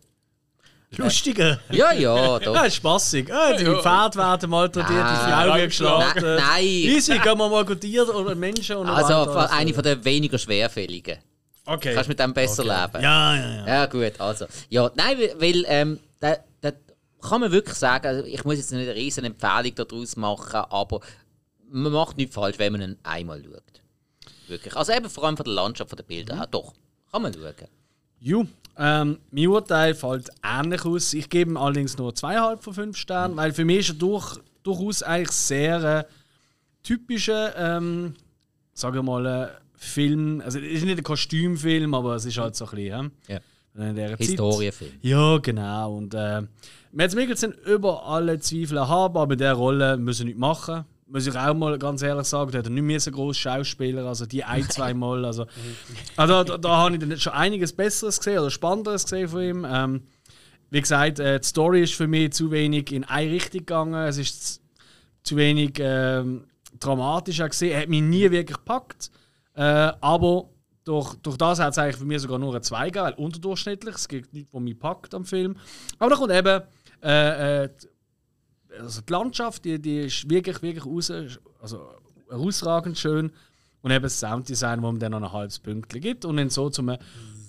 Lustiger. Ja, ja, doch. Ja, ist spaßig. Ah, die Ja. Pferde werden malträtiert, die Ah. Frau Nein, wird geschlagen. nein, nein. Easy, gehen wir mal gut Tiere oder Menschen und Also eine von der weniger schwerfälligen. Okay. Kannst mit dem besser leben. Ja, ja, ja. Ja, gut, also. Ja, nein, weil- ähm, da, da kann man wirklich sagen, also ich muss jetzt nicht eine riesen Empfehlung daraus machen, aber man macht nichts falsch, wenn man ihn einmal schaut. Wirklich. Also eben vor allem von der Landschaft, von den Bildern. Ja, doch, kann man schauen. Ju, ähm, mein Urteil fällt ähnlich aus. Ich gebe ihm allerdings nur zweieinhalb von fünf Sternen, weil für mich ist er durch, durchaus eigentlich sehr äh, typischer, ähm, sagen wir mal, äh, Film. Also, es ist nicht ein Kostümfilm, aber es ist halt so ein bisschen. Ja. Ja. Historienfilm. Ja, genau. Und äh, Mads Mikkelsen über alle Zweifel haben, aber in dieser Rolle müssen nicht machen. Muss ich auch mal ganz ehrlich sagen, der hat nicht mehr so groß Schauspieler, also die ein, zwei Mal. Also, also da, da habe ich dann schon einiges Besseres gesehen oder Spannenderes gesehen von ihm. Ähm, wie gesagt, äh, die Story ist für mich zu wenig in eine Richtung gegangen. Es ist zu, zu wenig ähm, dramatisch gesehen. Er hat mich nie wirklich gepackt. Äh, aber durch, durch das hat es eigentlich für mich sogar nur ein 2 gegeben, weil unterdurchschnittlich. Es gibt nichts, was mich packt am Film. Aber da kommt eben äh, äh, also die Landschaft, die, die ist wirklich, wirklich raus, also herausragend schön. Und eben das Sounddesign, wo man dann noch ein halbes Pünktchen gibt und dann so zum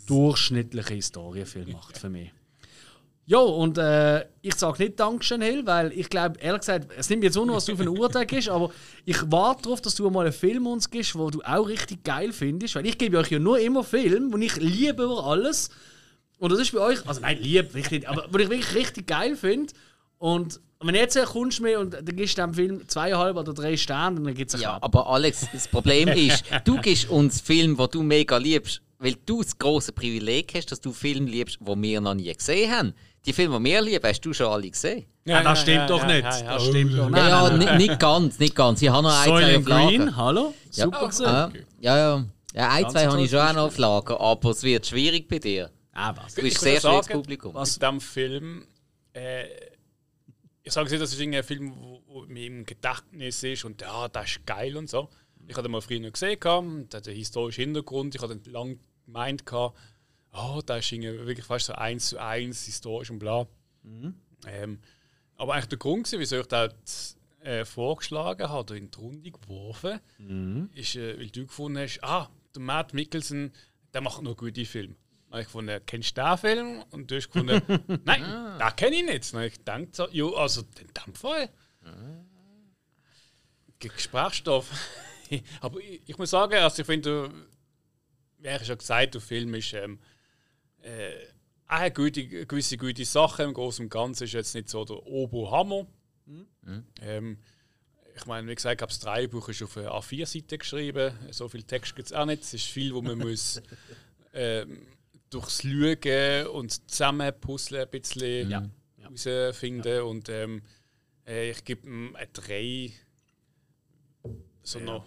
durchschnittlichen Historienfilm macht für mich. Ja, und äh, ich sage nicht Dankeschön, Hill, weil ich glaube, ehrlich gesagt, es nimmt mir jetzt auch noch, was du für ein Urteil gibst, aber ich warte darauf, dass du mal einen Film uns gibst, wo du auch richtig geil findest, weil ich gebe euch ja nur immer Filme, die ich liebe über alles. Und das ist bei euch, also nein, lieb, richtig, aber wo ich wirklich richtig geil finde. Und wenn jetzt kommst du mir und dann gibst du dem Film zweieinhalb oder drei Sterne, dann gibt es Ja, aber Alex, das Problem ist, du gibst uns Film, den du mega liebst, weil du das große Privileg hast, dass du Filme liebst, die wir noch nie gesehen haben. Die Filme, die wir lieben, hast du schon alle gesehen. Ja, das stimmt doch nicht. Das stimmt doch nicht. Ja, nicht ganz, nicht ganz. Ich habe noch ein, zwei auf Lager. Green, hallo? Ja. Super gesehen. Ja, ja, ja. ja ein, Ganz zwei habe ich schon auch noch auf Lager, aber es wird schwierig bei dir. Ah, was? Du bist Ich sehr sagen, Publikum. Was in diesem Film. Äh, ich sage nicht, das ist irgendein Film, wo, wo mir im Gedächtnis ist und ja, das ist geil und so. Ich hatte mal früher gesehen, der hat einen historischen Hintergrund. Ich hatte lange gemeint, oh, das ist wirklich fast so eins zu eins historisch und bla. Ähm, aber eigentlich der Grund, gewesen, wieso ich das äh, vorgeschlagen habe oder in die Runde geworfen, ist, äh, weil du gefunden hast, ah, der Matt Mikkelsen, der macht noch gute Filme. Dann habe ich gefunden, kennst du den Film? Und du hast gefunden, nein, den kenne ich nicht. Dann habe ich gedacht, so, jo, also in dem Fall. Ge- Gesprächsstoff. Aber ich, ich muss sagen, also ich finde, wie ich schon gesagt der Film ist ähm, äh, eine gute, gewisse gute Sache. Im Großen und Ganzen ist jetzt nicht so der Obo-Hammer. Ähm, ich meine, wie gesagt, ich habe das Drehbuch ist auf eine A4-Seite geschrieben. So viel Text gibt es auch nicht. Es ist viel, wo man muss ähm, durchs Schauen und zusammenpuzzeln ein bisschen Ja. herausfinden. Und ähm, äh, ich gebe ihm eine 3. So noch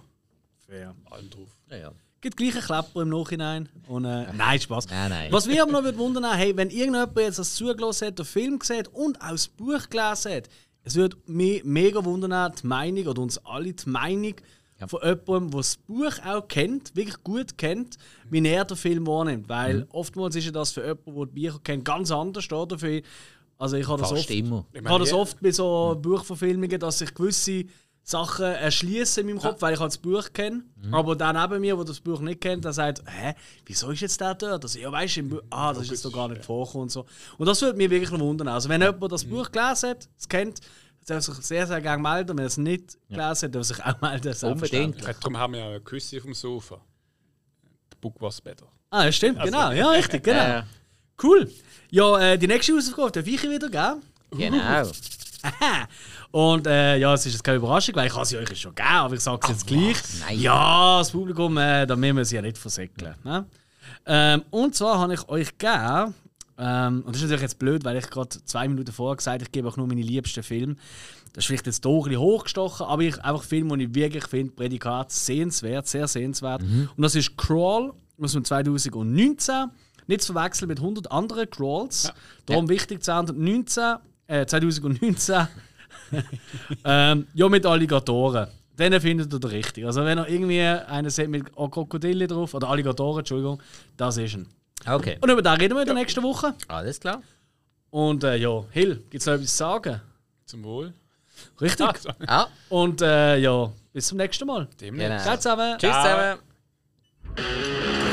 Fair. allem drauf. Ja, ja. Gibt gleich einen Klepper im Nachhinein. Und, äh, nein, Spaß. Nein, nein. Was mich aber noch wundern, hey, wenn irgendjemand jetzt das zugelassen hat, den Film gesehen hat und auch das Buch gelesen hat, es würde mich mega wundern, die Meinung oder uns alle die Meinung von jemandem, der das Buch auch kennt, wirklich gut kennt, wie er den Film wahrnimmt. Weil oftmals ist ja das für jemanden, der die Bücher kennt, ganz anders. Oder? Für, also ich habe das oft, immer. Ich ich meine, habe das ja- oft bei so Buchverfilmungen, dass ich gewisse Sachen erschließe in meinem Kopf, weil ich halt das Buch kenne. Aber der neben mir, der das Buch nicht kennt, der sagt, hä, wieso ist jetzt der dort? Also, ja, weißt du, im Bu- ah, das ist jetzt doch gar nicht vorgekommen und so. Und das würde mich wirklich noch wundern. Also wenn jemand das Buch gelesen hat, es kennt, soll sich sehr, sehr gerne melden. Und wenn er es nicht gelesen hat, darf sich auch melden. Unbedingt. Ja, Darum haben wir ja eine Küsse auf dem Sofa. Book was better. Ah, ja, stimmt, genau. Ja, richtig, genau. Äh, Cool. Ja, äh, die nächste Hausaufgabe darf ich wieder geben. genau. Und äh, ja, es ist jetzt keine Überraschung, weil ich habe sie euch schon gegeben, aber ich sage es jetzt gleich. Nein. Ja, das Publikum, äh, da müssen wir sie ja nicht versäckeln. Ne? Ähm, und zwar habe ich euch gegeben, ähm, und das ist natürlich jetzt blöd, weil ich gerade zwei Minuten vorher gesagt habe, ich gebe euch nur meine liebsten Filme. Das ist vielleicht jetzt doch ein bisschen hochgestochen, aber ich, einfach Filme, die ich wirklich finde, Prädikat sehenswert, sehr sehenswert. Und das ist Crawl aus dem 2019. Nicht zu verwechseln mit 100 anderen Crawls. Darum wichtig, 2019, äh, 2019 ähm, ja, mit Alligatoren. Den findet ihr den richtig. Also, wenn ihr irgendwie einen seht mit Krokodillen drauf, oder Alligatoren, Entschuldigung, das ist ein. Okay, Und über den reden wir in der nächsten Woche. alles klar. Und äh, ja, Hill, gibt es noch etwas zu sagen? Zum Wohl. Richtig. Ah, so. Ah, Und äh, ja, bis zum nächsten Mal. Demnächst. genau. Ciao zusammen. Tschüss Ciao. zusammen.